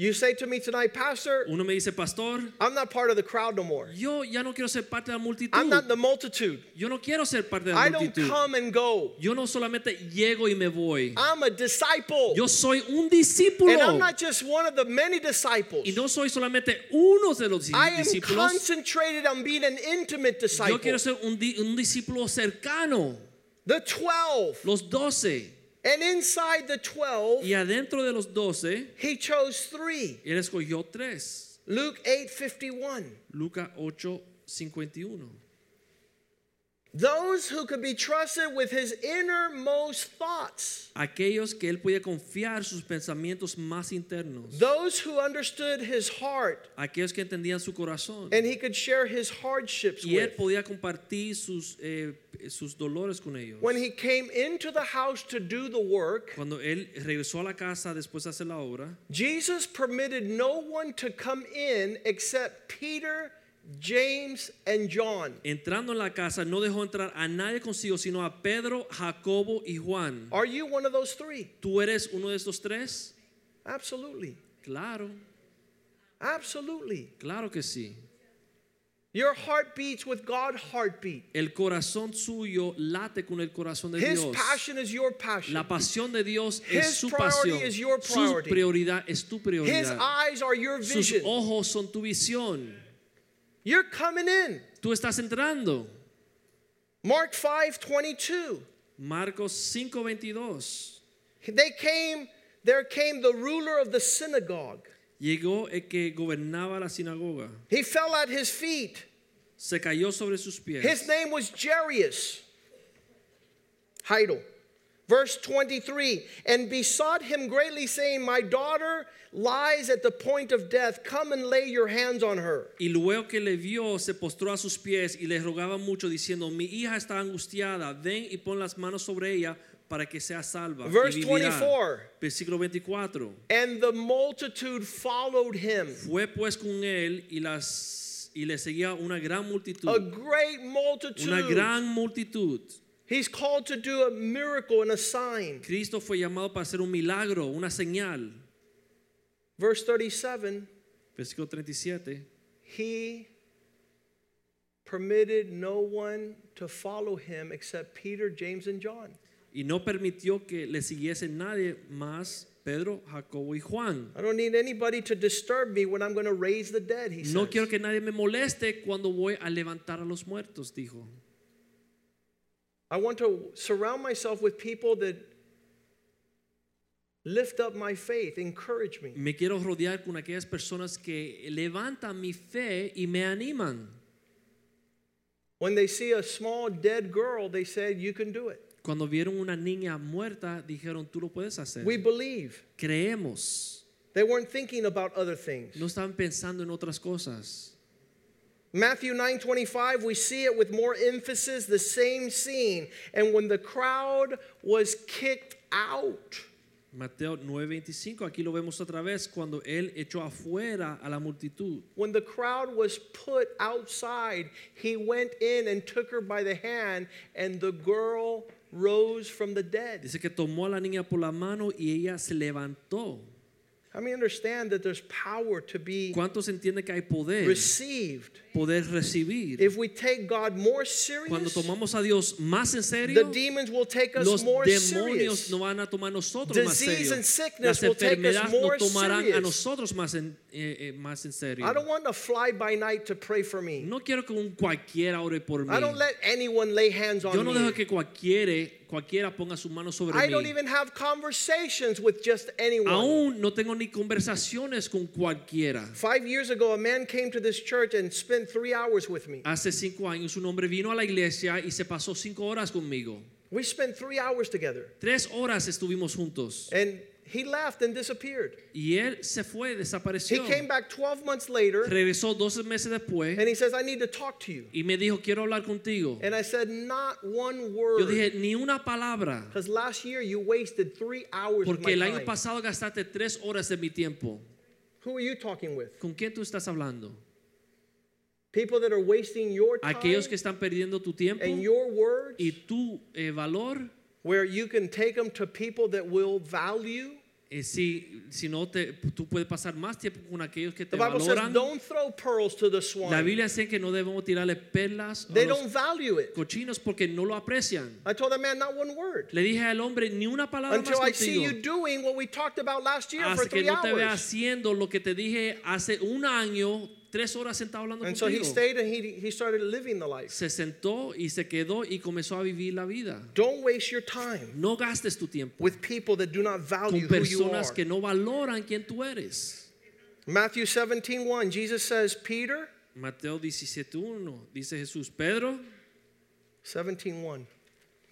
You say to me tonight, Pastor, Uno me dice, pastor, I'm not part of the crowd no more. yo ya no quiero ser parte de la multitud. I'm not the multitude. Yo no quiero ser parte de la I don't come and go. Yo no solamente llego y me voy. I'm a disciple. Yo soy un discípulo. And I'm not just one of the many disciples. Y no soy solamente uno de los I am concentrated on being an intimate Yo disciple. quiero ser un, di- un discípulo cercano. The 12. Los doce. And inside the 12, Y adentro de los doce, he chose three. él escogió tres. Luke 8:51. Lucas 8, 51. Those who could be trusted with his innermost thoughts. Aquellos que él podía confiar sus pensamientos más internos. Those who understood his heart Aquellos que entendían su corazón. and he could share his hardships Y él with. podía compartir sus, eh, sus dolores con ellos. When he came into the house to do the work, Cuando él regresó a la casa después de hacer la obra, Jesus permitted no one to come in except Peter, James, and John. entrando en la casa, no dejó entrar a nadie consigo, sino a Pedro, Jacobo y Juan. Are you one of those three? ¿Tú eres uno de estos tres? Absolutely. Claro, Absolutely. claro que sí. Your heart beats with God's heartbeat. El corazón suyo late con el corazón de His Dios. passion is your passion. La pasión de Dios His es su priority pasión. is your priority. Su prioridad es tu prioridad. His eyes are your vision. Sus ojos son tu visión. You're coming in. Tú estás entrando. Mark 5 22. Marcos 5:22. They came, there came the ruler of the synagogue. Llegó el que gobernaba la sinagoga. He fell at his feet. Se cayó sobre sus pies. His name was Jairus. Heidel. Verse 23 and besought him greatly, saying, My daughter lies at the point of death. Come and lay your hands on her. Y luego que le vio, se postró a sus pies y le rogaba mucho, diciendo: Mi hija está angustiada, ven y pon las manos sobre ella para que sea salva. Verse 24. Versículo 24. And the multitude followed him. Fue pues con él y, las, y le seguía una gran multitud. A great multitude. Una gran multitud. He's called to do a miracle and a sign. Cristo fue llamado para hacer un milagro, una señal. Verse 37 Versículo 37. he permitted no one to follow him except Peter, James, and John. Y no permitió que le siguiese nadie más Pedro, Jacobo y Juan. I don't need anybody to disturb me when I'm going to raise the dead, he No says. quiero que nadie me moleste cuando voy a levantar a los muertos, dijo. I want to surround myself with people that lift up my faith, encourage me. Me quiero rodear con aquellas personas que levantan mi fe y me animan. When they see a small dead girl, they said, You can do it. Cuando vieron una niña muerta, dijeron, tú lo puedes hacer. We believe. Creemos. They weren't thinking about other things. No estaban pensando en otras cosas. Matthew 9:25 we see it with more emphasis the same scene and when the crowd was kicked out Mateo 9:25, aquí lo vemos otra vez cuando él echó afuera a la multitud. when the crowd was put outside he went in and took her by the hand and the girl rose from the dead Dice que tomó a la niña por la mano y ella se levantó. How many understand that there's power to be ¿Cuántos entienden que hay poder? received Poder recibir. if we take God more Cuando serious tomamos a Dios más en the demons will take us los more demonios serious no van a tomar a nosotros más Disease serio. and sickness Las will take us enfermedades nos tomarán a serious. nosotros más en, eh, eh, más en serio. I don't want a fly by night to pray for me No quiero que un cualquiera ore por mí. I don't let anyone lay hands Yo on no me. dejo que cualquiera, cualquiera ponga su mano sobre I mí. don't even have conversations with just anyone. Aún no tengo ni conversaciones con cualquiera. Five years ago, a man came to this church and spent three hours with me. Hace cinco años un hombre vino a la iglesia y se pasó cinco horas conmigo. We spent three hours together. Tres horas estuvimos juntos. And he left and disappeared. Y él se fue, desapareció. He came back 12 months later Regresó 12 meses después and he says, I need to talk to you. y me dijo, quiero hablar contigo. And I said, Not one word. Yo dije, ni una palabra. Because last year you wasted three hours of Porque my el año time. pasado gastaste tres horas de mi tiempo. Who are you talking with? ¿Con quién tú estás hablando? People that are wasting your time Aquellos que están perdiendo tu tiempo and your words y tu eh, valor. where you can take them to people that will value. eh, si, si no, te, tú puedes pasar más tiempo con aquellos que The te says, valoran. don't throw pearls to the La. Biblia dice que no debemos tirarle perlas a They los don't value it. cochinos porque no lo aprecian. I told that man not one word. Le dije al hombre ni una palabra más Until I see you doing what we talked about last year for Hasta que three no te hours. haciendo lo que te dije hace un año, tres horas sentado hablando And so he contigo. stayed and he, he started living the life. Se sentó y se quedó y comenzó a vivir la vida. Don't waste your time No gastes tu tiempo with people that do not value con who you are. personas que no valoran quién tú eres. Matthew 17, 1, Jesus says, Peter, Mateo 17.1 dice Jesús, Pedro, 17, 1.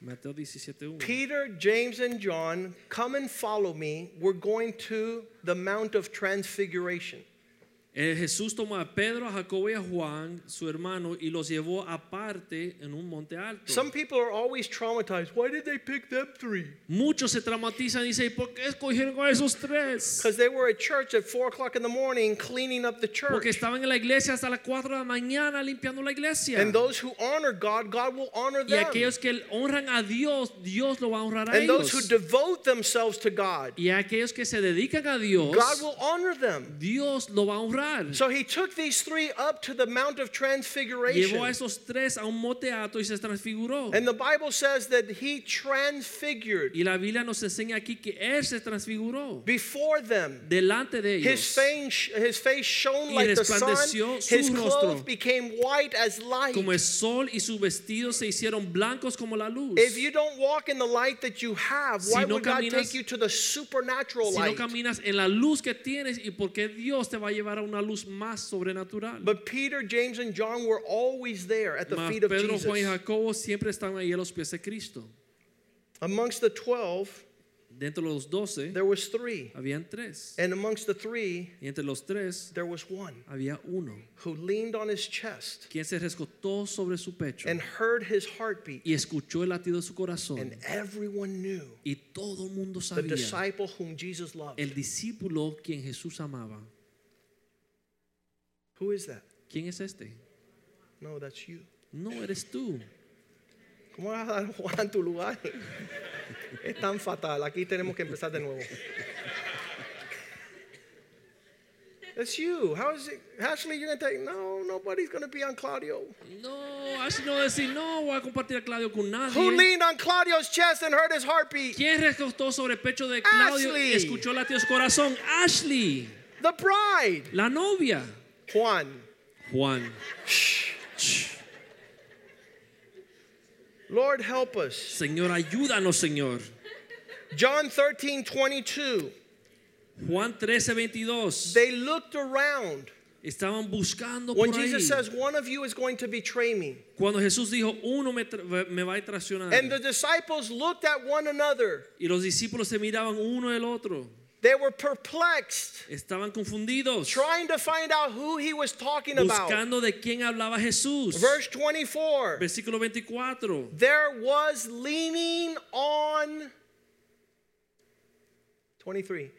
Mateo 17.1. Peter, James, and John, come and follow me. We're going to the Mount of Transfiguration. Eh, Jesús tomó a Pedro, a Jacobo y a Juan, su hermano, y los llevó aparte en un monte alto. Some people are always traumatized. Why did they pick them three? Muchos se traumatizan y dicen, ¿por qué escogieron a esos tres? Because they were at church at 4 o'clock in the morning cleaning up the Porque church. estaban en la iglesia hasta las 4 de la mañana limpiando la iglesia. And those who honor God, God will honor Y them. aquellos que honran a Dios, Dios lo va a honrar a And those who ellos. devote themselves to God, Y aquellos que se dedican a Dios, God will honor them. Dios lo va a honrar. So he took these three up to the Mount of Llevó a Transfiguration. esos tres a un monte alto y se transfiguró. And the Bible says that he transfigured Y la Biblia nos enseña aquí que Él se transfiguró before them. delante de ellos. His face, his face shone like the sun. His clothes became white as light. Como el sol y sus vestidos se hicieron blancos como la luz. If you don't walk in the light that you have, why Si no would God take you to the supernatural Si no caminas en la luz que tienes y porque Dios te va a llevar a una luz más sobrenatural. But Peter, James, and John were always there at the Mas feet of Pedro, Juan y Jesus. Jacobo siempre estaban ahí a los pies de Cristo. Amongst the twelve, Dentro de los doce there was three. habían tres. And amongst the three, Y entre los tres there was one había uno who leaned on his chest quien se rescotó sobre su pecho and heard his heartbeat. y escuchó el latido de su corazón. And everyone knew Y todo el mundo the disciple whom Jesus loved. el discípulo quien Jesús amaba. Who is that? ¿Quién es este? No, that's you. No eres tú. ¿Cómo vas a dar Juan tu lugar? Es tan fatal. Aquí tenemos que empezar de nuevo. That's you. How is it? Ashley, you're going to take, no, nobody's going to be on Claudio. No, Ashley no va a decir, no voy a compartir a Claudio con Who leaned on Claudio's chest and heard his heartbeat? ¿Quién recostó sobre el pecho de Claudio Ashley. y escuchó latidos corazón? Ashley, The bride. la novia. Juan. Juan. Lord, help us. Señor, ayúdanos, Señor. John 13, 22. Juan 13, 22. They looked around. Estaban buscando When por ahí. Jesus says, one of you is going to betray me. Cuando Jesús dijo, uno me, me va a traicionar. And the disciples looked at one another. Y los discípulos se miraban uno el otro. They were perplexed, Estaban confundidos. trying to find out who he was talking about. Buscando de quién hablaba Jesús. Verse 24. Versículo 24. There was leaning on 23.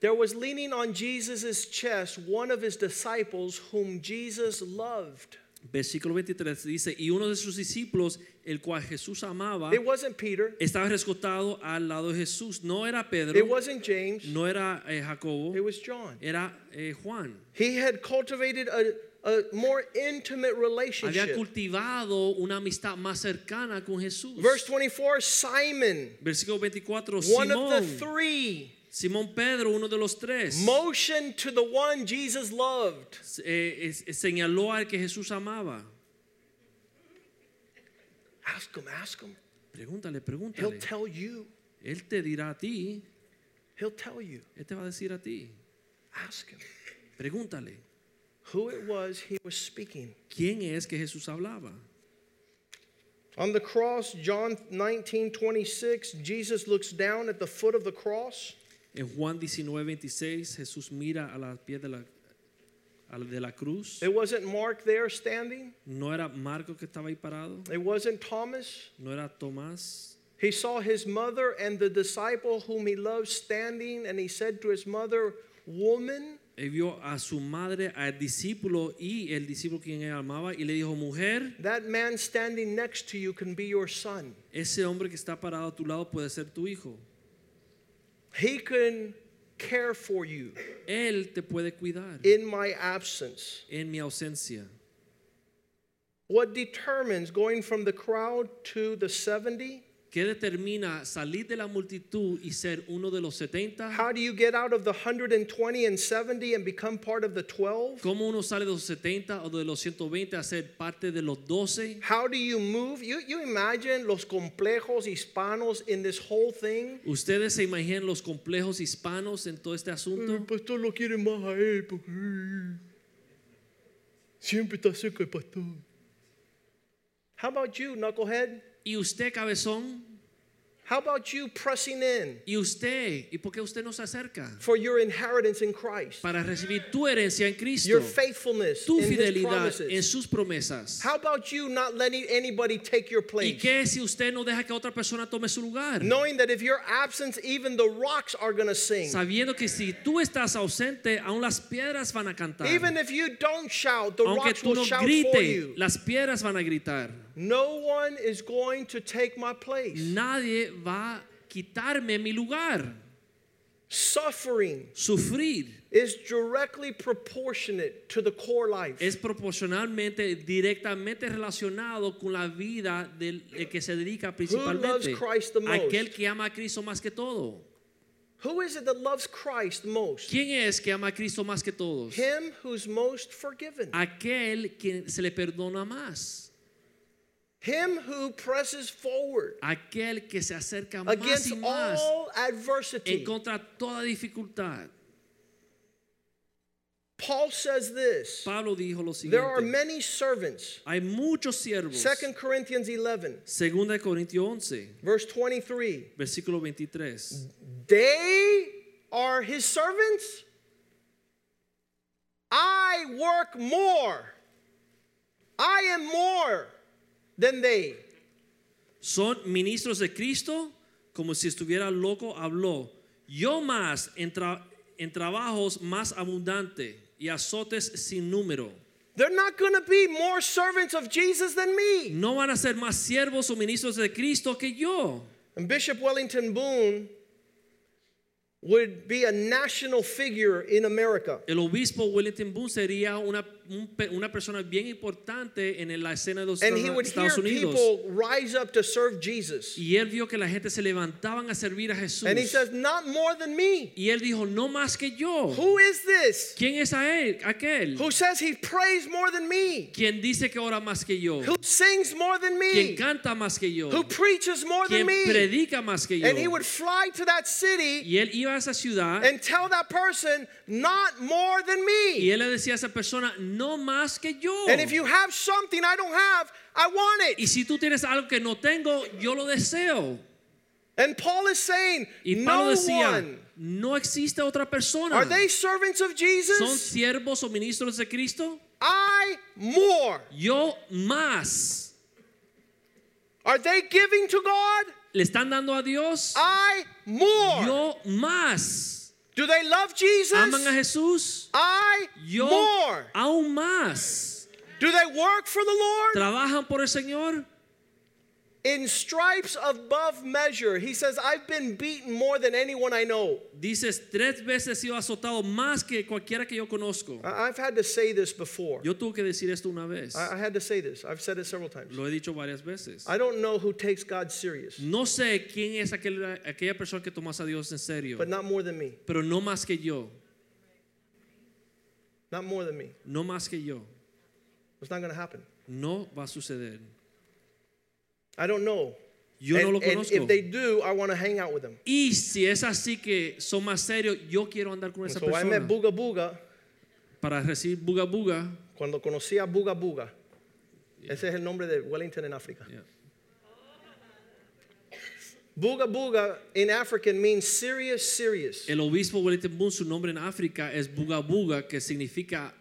There was leaning on Jesus' chest one of his disciples whom Jesus loved. Versículo 23 dice, y uno de sus discípulos, el cual Jesús amaba, It wasn't Peter, estaba rescatado al lado de Jesús. No era Pedro, it wasn't James, no era eh, Jacobo, it was John. era eh, Juan. He had cultivated a, a more intimate Había relationship. cultivado una amistad más cercana con Jesús. Verse 24 Simon, Versículo 24, one of the Simón, three, Simón Pedro, uno de los tres, motioned to the one Jesus loved. eh, es- señaló al que Jesús amaba. Ask him, ask him. Pregúntale, pregúntale. He'll tell you. Él te dirá a ti, He'll tell you. él te va a decir a ti. Ask him Pregúntale, who it was he was speaking. ¿quién es que Jesús hablaba? On the cross, John 19 26, Jesus looks down at the foot of the cross. En Juan 19, 26, Jesús mira a la pie de la, de la cruz. It wasn't Mark there standing, No era Marco que estaba ahí parado, it wasn't Thomas. no era Tomás. He saw his mother and the disciple whom he loved standing, and he said to his mother, Woman, Él vio a su madre, al discípulo y el discípulo quien él amaba y le dijo, mujer, that man standing next to you can be your son. ese hombre que está parado a tu lado puede ser tu hijo. He can care for you Él te puede cuidar in my absence. en mi ausencia. What determines going from the crowd to the 70? ¿Qué determina salir de la multitud y ser uno de los 70? How do you get out of the 120 and 70 and become part of the 12? ¿Cómo uno sale de los 70 o de los 120 a ser parte de los 12? How do you move? You, you imagine los complejos hispanos in this whole thing? ¿Ustedes se imaginan los complejos hispanos en todo este asunto? pastor lo quiere más a él porque siempre está cerca el pastor. How about you, knucklehead? ¿Y usted, cabezón? How about you pressing in ¿Y usted? ¿Y por qué usted no se acerca? for your inheritance in Christ? Para recibir tu herencia en Cristo, Your faithfulness tu in His fidelidad en sus promesas. How about you not letting anybody take your ¿Y place? qué si usted no deja que otra persona tome su lugar? Knowing that if you're absent, even the rocks are going to sing. Sabiendo que si tú estás ausente, aún las piedras van a cantar. Even if you don't shout, the Aunque rocks tú will no shout for you. las piedras van a gritar. No one is going to take my place. Nadie va a quitarme mi lugar. Suffering Sufrir is directly proportionate to the core life. es proporcionalmente, directamente relacionado con la vida del el que se dedica principalmente Christ the most? aquel que ama a Cristo más que todo. Who is it that loves Christ most? ¿Quién es que ama a Cristo más que todos? Him who's most forgiven. Aquel que se le perdona más. Him who presses forward Aquel que se acerca más against y más all en adversity. contra toda dificultad. Paul says this Pablo dijo lo There are many servants. Hay muchos siervos. 2 Corinthians 11, Segunda de Corintios 11, verse 23. versículo 23. They are his servants. I work more. I am more than they. Son ministros de Cristo, como si estuviera loco, habló. Yo más en, tra- en trabajos más abundante y azotes sin número. They're not going to be more servants of Jesus than me. No van a ser más siervos o ministros de Cristo que yo. And Bishop Wellington Boone would be a national figure in America. El obispo Wellington Boone sería una, un una persona bien importante en la escena de los And he would hear Unidos. people rise up to serve Jesus. Y él vio que la gente se levantaban a servir a Jesús. And he says, Not more than me. y él dijo, no más que yo. Who is this? ¿Quién es a él? Aquel. Who says he prays more than me? Quien dice que ora más que yo. Who sings more than me? Quien canta más que yo. Who preaches more Quien than me? Quien predica más que yo. And he would fly to that city Y él iba a esa ciudad and tell that person, Not more than me. y él le decía a esa persona, no más que yo. And if you have something I don't have, I want it. y si tú tienes algo que no tengo, yo lo deseo. And Paul is saying, Y No Pablo decía, one. no existe otra persona. Are they servants of Jesus? ¿Son siervos o ministros de Cristo? I more. Yo más. Are they giving to God? ¿Le están dando a Dios? I more. Yo más. Do they love Jesus? ¿Aman a Jesús? I Yo more. aún más. Do they work for the Lord? ¿Trabajan por el Señor? In stripes above measure, he says, I've been beaten more than anyone I know. Dices, tres veces he sido azotado más que cualquiera que yo conozco. I- I've had to say this before. Yo tuve que decir esto una vez. I I had to say this. I've said it several times. Lo he dicho varias veces. I don't know who takes God serious, No sé quién es aquel- aquella persona que tomas a Dios en serio, but not more than me. pero no más que yo. Not more than me. No más que yo. It's not going to happen. No va a suceder. I don't know. Yo and, no lo conozco. if they do, I want to hang out with them. Y si es así que son más serios, yo quiero andar con And esa so I met persona Buga Buga para recibir buga buga. cuando conocí a Buga Buga. Ese es el nombre de Wellington en África. Yeah. Buga Buga in African means serious, serious. El obispo Wellington Boone, su nombre en África es buga buga, que significa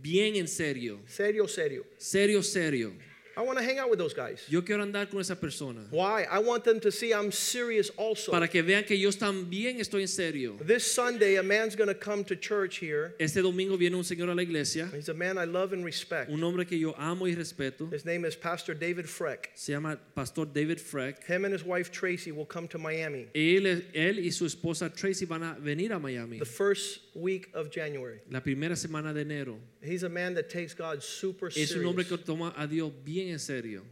bien en serio. Serio, serio. Serio, serio. I want to hang out with those guys. Yo quiero andar con esa persona Why? I want them to see I'm serious also. para que vean que yo también estoy en serio. This Sunday, a man's going to come to church here. Este domingo viene un señor a la iglesia, He's a man I love and respect. un hombre que yo amo y respeto. His name is Pastor David Freck. Se llama Pastor David Freck. Him and his wife Tracy will come to Miami Él, él y su esposa Tracy van a venir a Miami the first week of January. la primera semana de enero. He's a man that takes God super Es un hombre que toma a Dios bien en serio.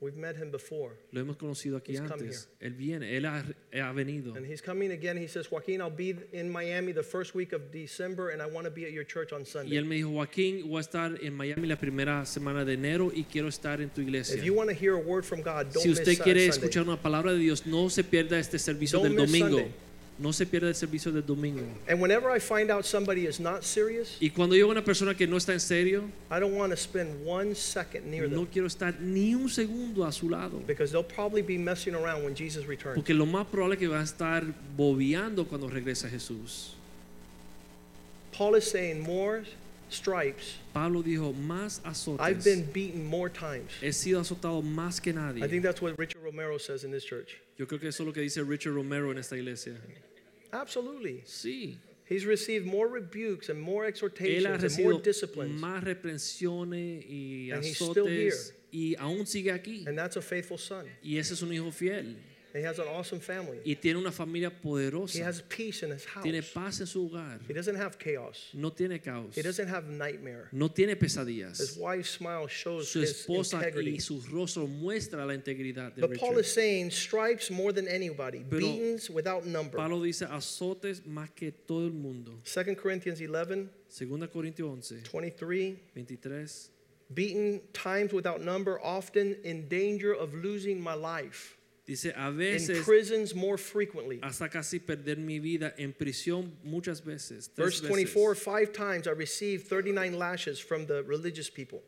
We've met him before. Lo hemos conocido aquí He's antes. Él viene, él ha, ha venido. And he's coming again. He says, Joaquin, I'll be in Miami the first week of December and I want to be at your church on Y Sunday. él me dijo, Joaquín, voy a estar en Miami la primera semana de enero y quiero estar en tu iglesia. If you want to hear a word from God, don't Si usted miss quiere escuchar una palabra de Dios, no se pierda este servicio Don't del domingo. Sunday. No se pierda el servicio del domingo. And whenever I find out somebody is not serious, Y cuando veo una persona que no está en serio, I don't want to spend one second near no them quiero estar ni un segundo a su lado. because they'll probably be messing around when Jesus returns. Porque lo más probable es que va a estar bobeando cuando regrese Jesús. Paul is saying more stripes. Pablo dijo, más I've been azotes. beaten more times. He sido azotado más que I think nadie. that's what Richard Romero says in this church. Yo creo que eso es lo que dice Richard Romero en esta iglesia. Absolutely. Sí. He's received more rebukes and more Él ha exhortations and more disciplines. más reprensiones y And he's still here. azotes y aún sigue aquí. And that's a faithful son. Y ese es un hijo fiel. He has an awesome family. Y tiene una familia poderosa. He has peace in his house. Tiene paz en su hogar. He doesn't have chaos. No tiene caos. He doesn't have nightmare. No tiene pesadillas. His wife's smile shows Su his esposa integrity. y su rostro muestra la integridad de But Paul is saying stripes more than anybody, Pero beatings without number. Pablo dice azotes más que todo el mundo. 2 Corinthians 11, 2 Corintios 11, 23. 23. Beaten times without number, often in danger of losing my life. Dice, a In veces prisons more frequently. hasta casi perder mi vida en prisión muchas veces. tres Verse 24, veces. five times I received 39 lashes from the religious people.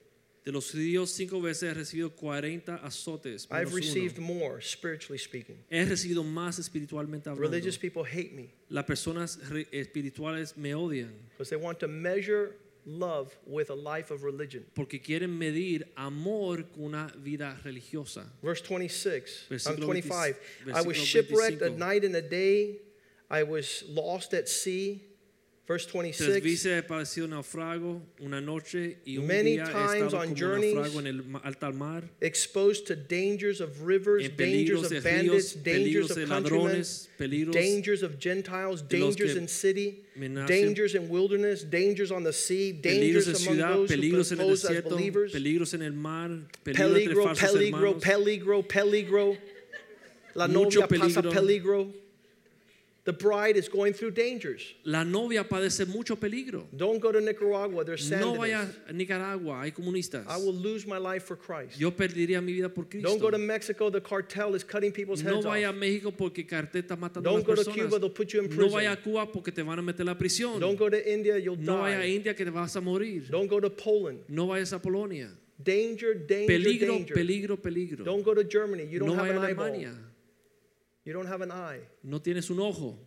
De los judíos cinco veces he recibido 40 azotes. I've menos received uno. more, spiritually speaking. He recibido más espiritualmente hablando. Religious people hate me Las personas re- espirituales me odian because they want to measure love with a life of religion. porque quieren medir amor con una vida religiosa. Verse 26, I'm Versículo 25. 20 I was shipwrecked a night and a day. I was lost at sea. Verse 26 veces he padecido naufrago una noche y un Many día times on journeys, en el alta mar, exposed to dangers of rivers, dangers of bandits, ríos, dangers of countrymen, ladrones, dangers of Gentiles, dangers in city, me nacen, dangers in wilderness, dangers on the sea, dangers among ciudad, those who peligros en pose as desierto, believers. peligros en el mar, peligros entre Peligro, peligro, peligro, peligro. La novia pasa peligro. The bride is going through dangers. La novia padece mucho peligro. Don't go to Nicaragua, there's No vaya a Nicaragua, hay comunistas. I will lose my life for Christ. Yo perdería mi vida por Cristo. Don't go to Mexico, the cartel is cutting people's No heads vaya a off. México porque cartel está matando a Don't go to. Cuba, they'll put you in prison. No vaya a. Cuba porque te van a meter la prisión. Don't go to India, you'll No vaya a. India que te vas a morir. Don't go to Poland. No vayas a Polonia. Danger, danger, Peligro, danger. peligro, peligro. peligro. Don't go to Germany. You don't No have an eyeball. Alemania. You don't have an eye. No tienes un ojo.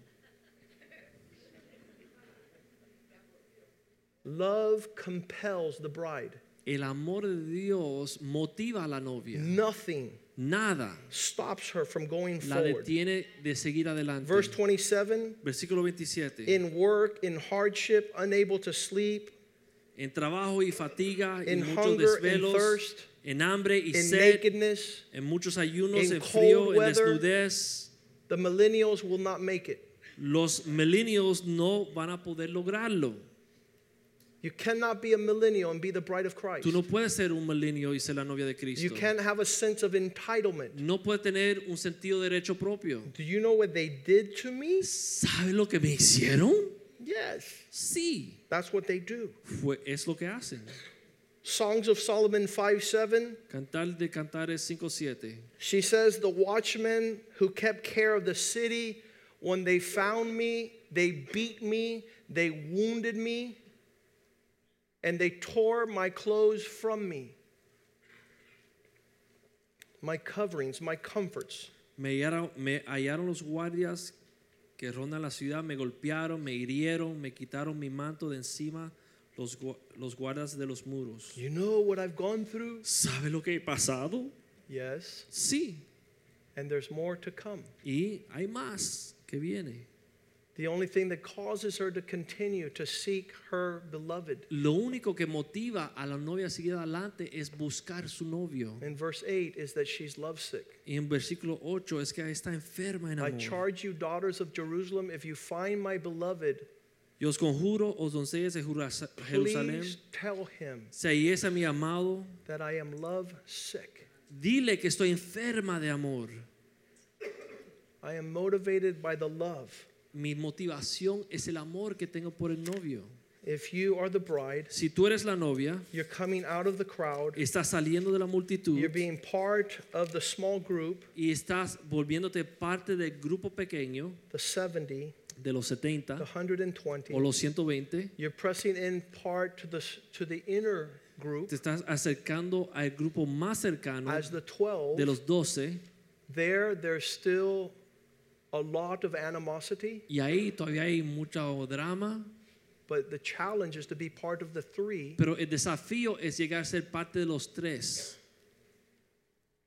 Love compels the bride. El amor de Dios motiva a la novia. Nothing Nada stops her from going la forward. detiene de seguir adelante. Verse 27 Versículo 27. in work, in hardship, unable to sleep, En trabajo y fatiga, in en muchos hunger and desvelos, thirst, en hambre y in sed, nakedness. en muchos ayunos, in en frío, cold en weather. desnudez. The millennials will not make it. Los millennials no van a poder lograrlo. You cannot be a millennial and be the bride of Christ. Tú no puedes ser un milenio y ser la novia de Cristo. You can't have a sense of entitlement. No puedes tener un sentido de derecho propio. Do you know what they did to me? ¿Sabes lo que me hicieron? Yes, Sí, that's what they do. fue, es lo que hacen. Songs of Solomon 5 7. Cantar de Cantares 5.7. She says, The watchmen who kept care of the city, when they found me, they beat me, they wounded me, and they tore my clothes from me. My coverings, my comforts. Me hallaron, me hallaron los guardias que rondan la ciudad, me golpearon, me hirieron, me quitaron mi manto de encima, los, los guardas de los muros. You know what I've gone through? ¿Sabe lo que he pasado? Yes, Sí, and there's more to come. y hay más que viene. The only thing that causes her to continue to seek her beloved. Lo único que motiva a la novia a seguir adelante es buscar su novio. In verse 8 is that she's lovesick. Y en versículo 8 es que está enferma en I charge you, daughters of Jerusalem, if you find my beloved, Yo os conjuro, os doncellas de Jerus- Jerusalén, si ahí es a mi amado, that I am love sick. dile que estoy enferma de amor. I am motivated by the love. Mi motivación es el amor que tengo por el novio. If you are the bride, Si tú eres la novia, you're coming out of the crowd, estás saliendo de la multitud you're being part of the small group, y estás volviéndote parte del grupo pequeño the 70, de los the 70 120. o los 120, You're pressing in part to the, to the inner group te estás acercando al grupo más cercano as the 12. de los 12 There, there's still a lot of animosity, y ahí todavía hay mucho drama, but the challenge is to be part of the three pero el desafío es llegar a ser parte de los tres,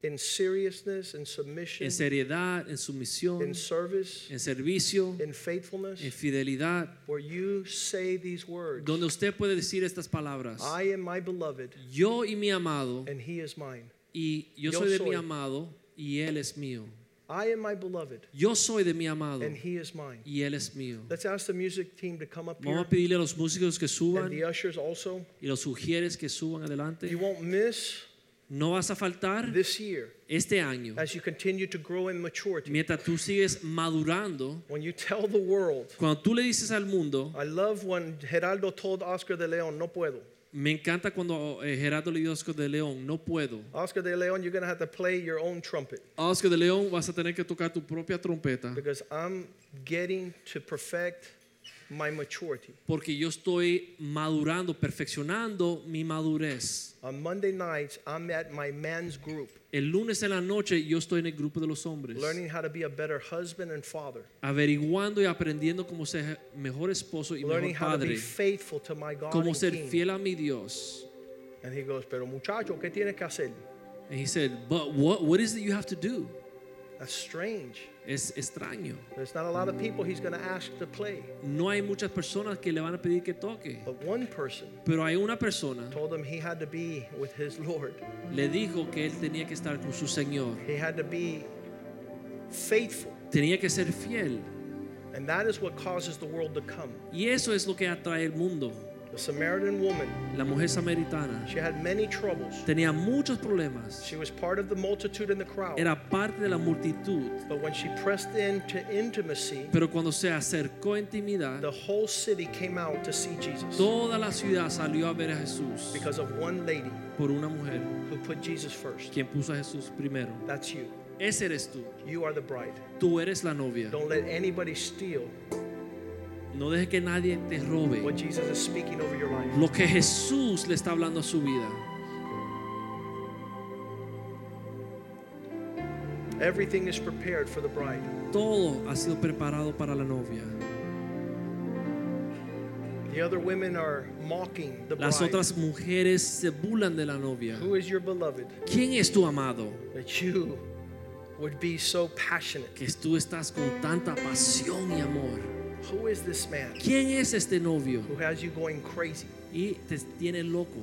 in seriousness, in submission, en seriedad, en sumisión, in service, en servicio, in faithfulness, en fidelidad, where you say these words donde usted puede decir estas palabras. I am my beloved, Yo y mi amado, and he is mine. y yo Yo soy de soy. mi amado, y él es mío. I am my beloved, Yo soy de mi amado, and he is mine. y él es mío. Let's ask the music team to come up here, Vamos a pedirle a los músicos que suban. and the ushers also. y los sugieres que suban adelante. You won't miss No vas a faltar this year este año as you continue to grow in maturity. mientras tú sigues madurando. When you tell the world, Cuando tú le dices al mundo, I love when Geraldo told Oscar de Leon, no puedo. me encanta cuando eh, Gerardo le dijo a Oscar de León, no puedo. Oscar de Leon, you're going to have to play your own trumpet Oscar de León, vas a tener que tocar tu propia trompeta because I'm getting to perfect my maturity. porque yo estoy madurando, perfeccionando mi madurez. On Monday nights, I'm at my man's group, El lunes en la noche yo estoy en el grupo de los hombres, learning how to be a better husband and father, averiguando y aprendiendo cómo ser mejor esposo y learning mejor how to be faithful to my God cómo and ser King. fiel a mi Dios. And he goes, pero muchacho, ¿qué tienes que hacer? And he said, but what, what is it you have to do? That's strange. Es extraño. There's not a lot of people he's going to ask to play. No hay muchas personas que le van a pedir que toque, But one person pero hay una persona told him he had to be with his Lord. le dijo que él tenía que estar con su Señor, He had to be faithful. tenía que ser fiel. And that is what causes the world to come. Y eso es lo que atrae el mundo. The Samaritan woman, La mujer samaritana she had many troubles. tenía muchos problemas, She was part of the multitude in the crowd. era parte de la multitud, But when she pressed into intimacy, pero cuando se acercó a intimidad, the whole city came out to see Jesus toda la ciudad salió a ver a Jesús because of one lady por una mujer who put Jesus first. quien puso a Jesús primero. That's you. Ese eres tú. You are the bride. Tú eres la novia. Don't let anybody steal No dejes que nadie te robe what Jesus is speaking over your life. lo que Jesús le está hablando a su vida. Everything is prepared for the bride. Todo ha sido preparado para la novia. The other women are mocking the Las bride. otras mujeres se burlan de la novia. Who is your beloved? ¿Quién es tu amado? That you would be so passionate. Que tú estás con tanta pasión y amor. Who is this man ¿Quién es este novio? who has you going crazy, Y te tiene loco,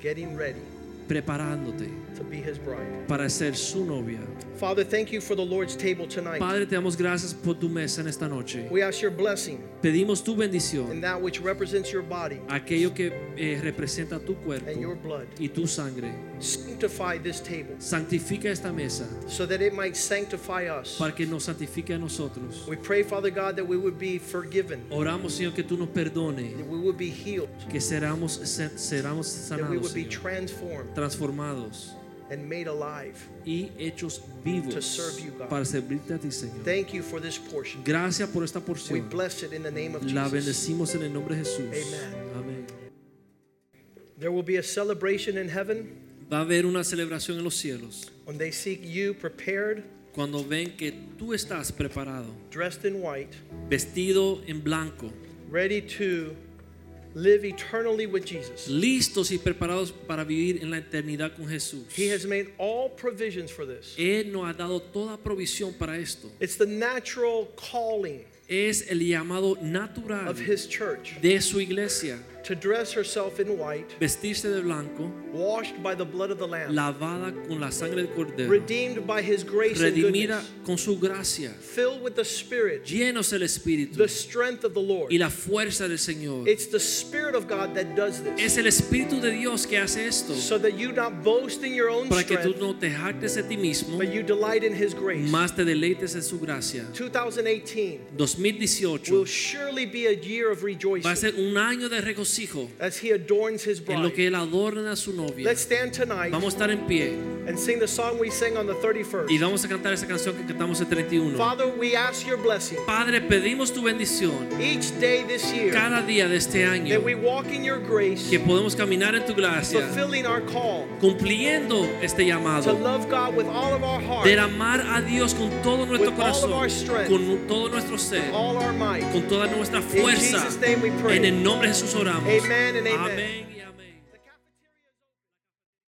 getting ready preparándote to be his bride? para ser su novia. Father, thank you for the Lord's table tonight. Padre, te damos gracias por tu mesa en esta noche. We ask your blessing Pedimos tu in bendición, that which represents your body aquello que eh, representa tu and your cuerpo blood. y tu sangre. Sanctify this table Santifica esta mesa so that it might sanctify us. para que nos santifique a nosotros. We pray, Father God, that we would be forgiven, Oramos, Señor, que tú nos perdones, that we would be healed, que seramos, se- seramos that we sanados, would be Señor, transformed transformados and made alive. y hechos vivos To serve you, God. para servirte a ti, Señor. Thank you for this portion. Gracias por esta We bless it in the name of La bendecimos en el nombre de Jesús. Amen. Amén. There will be a celebration in heaven Va a haber una celebración en los cielos when they seek you prepared, cuando ven que tú estás preparado, dressed in white, vestido en blanco, ready to live eternally with Jesus. listos y preparados para vivir en la eternidad con Jesús. He has made all provisions for this. Él nos ha dado toda provisión para esto. It's the natural calling Es el llamado natural of his church de su iglesia. To dress herself in white, Vestirse de blanco, washed by the blood of the Lamb, lavada con la sangre del cordero, redeemed by his grace and redimida goodness, con su gracia, filled with the Spirit, llenos del Espíritu the strength of the Lord. y la fuerza del Señor. It's the Spirit of God that does this. Es el Espíritu de Dios que hace esto So that you not boast in your own para que tú strength, no te jactes de ti mismo, but you delight in his grace. más te deleites en su gracia. 2018 2018 will surely be a year of rejoicing. va a ser un año de regocijo as he adorns his en lo que bride. él adorna a su novia. Let's stand tonight Vamos a estar en pie and sing the song we on the y 31st. vamos a cantar esa canción que cantamos el 31. Father, we ask your blessing Padre, pedimos tu bendición each day this year cada día de este año, that we walk in your grace, que podemos caminar en tu gracia, fulfilling our call cumpliendo este to llamado, love God with all of our heart, de amar a Dios con todo nuestro With all of our corazón, strength. con todo nuestro ser, all our might. con toda nuestra In fuerza. Jesus' name we pray. En el nombre de Jesús oramos. Amen and amen. Amén.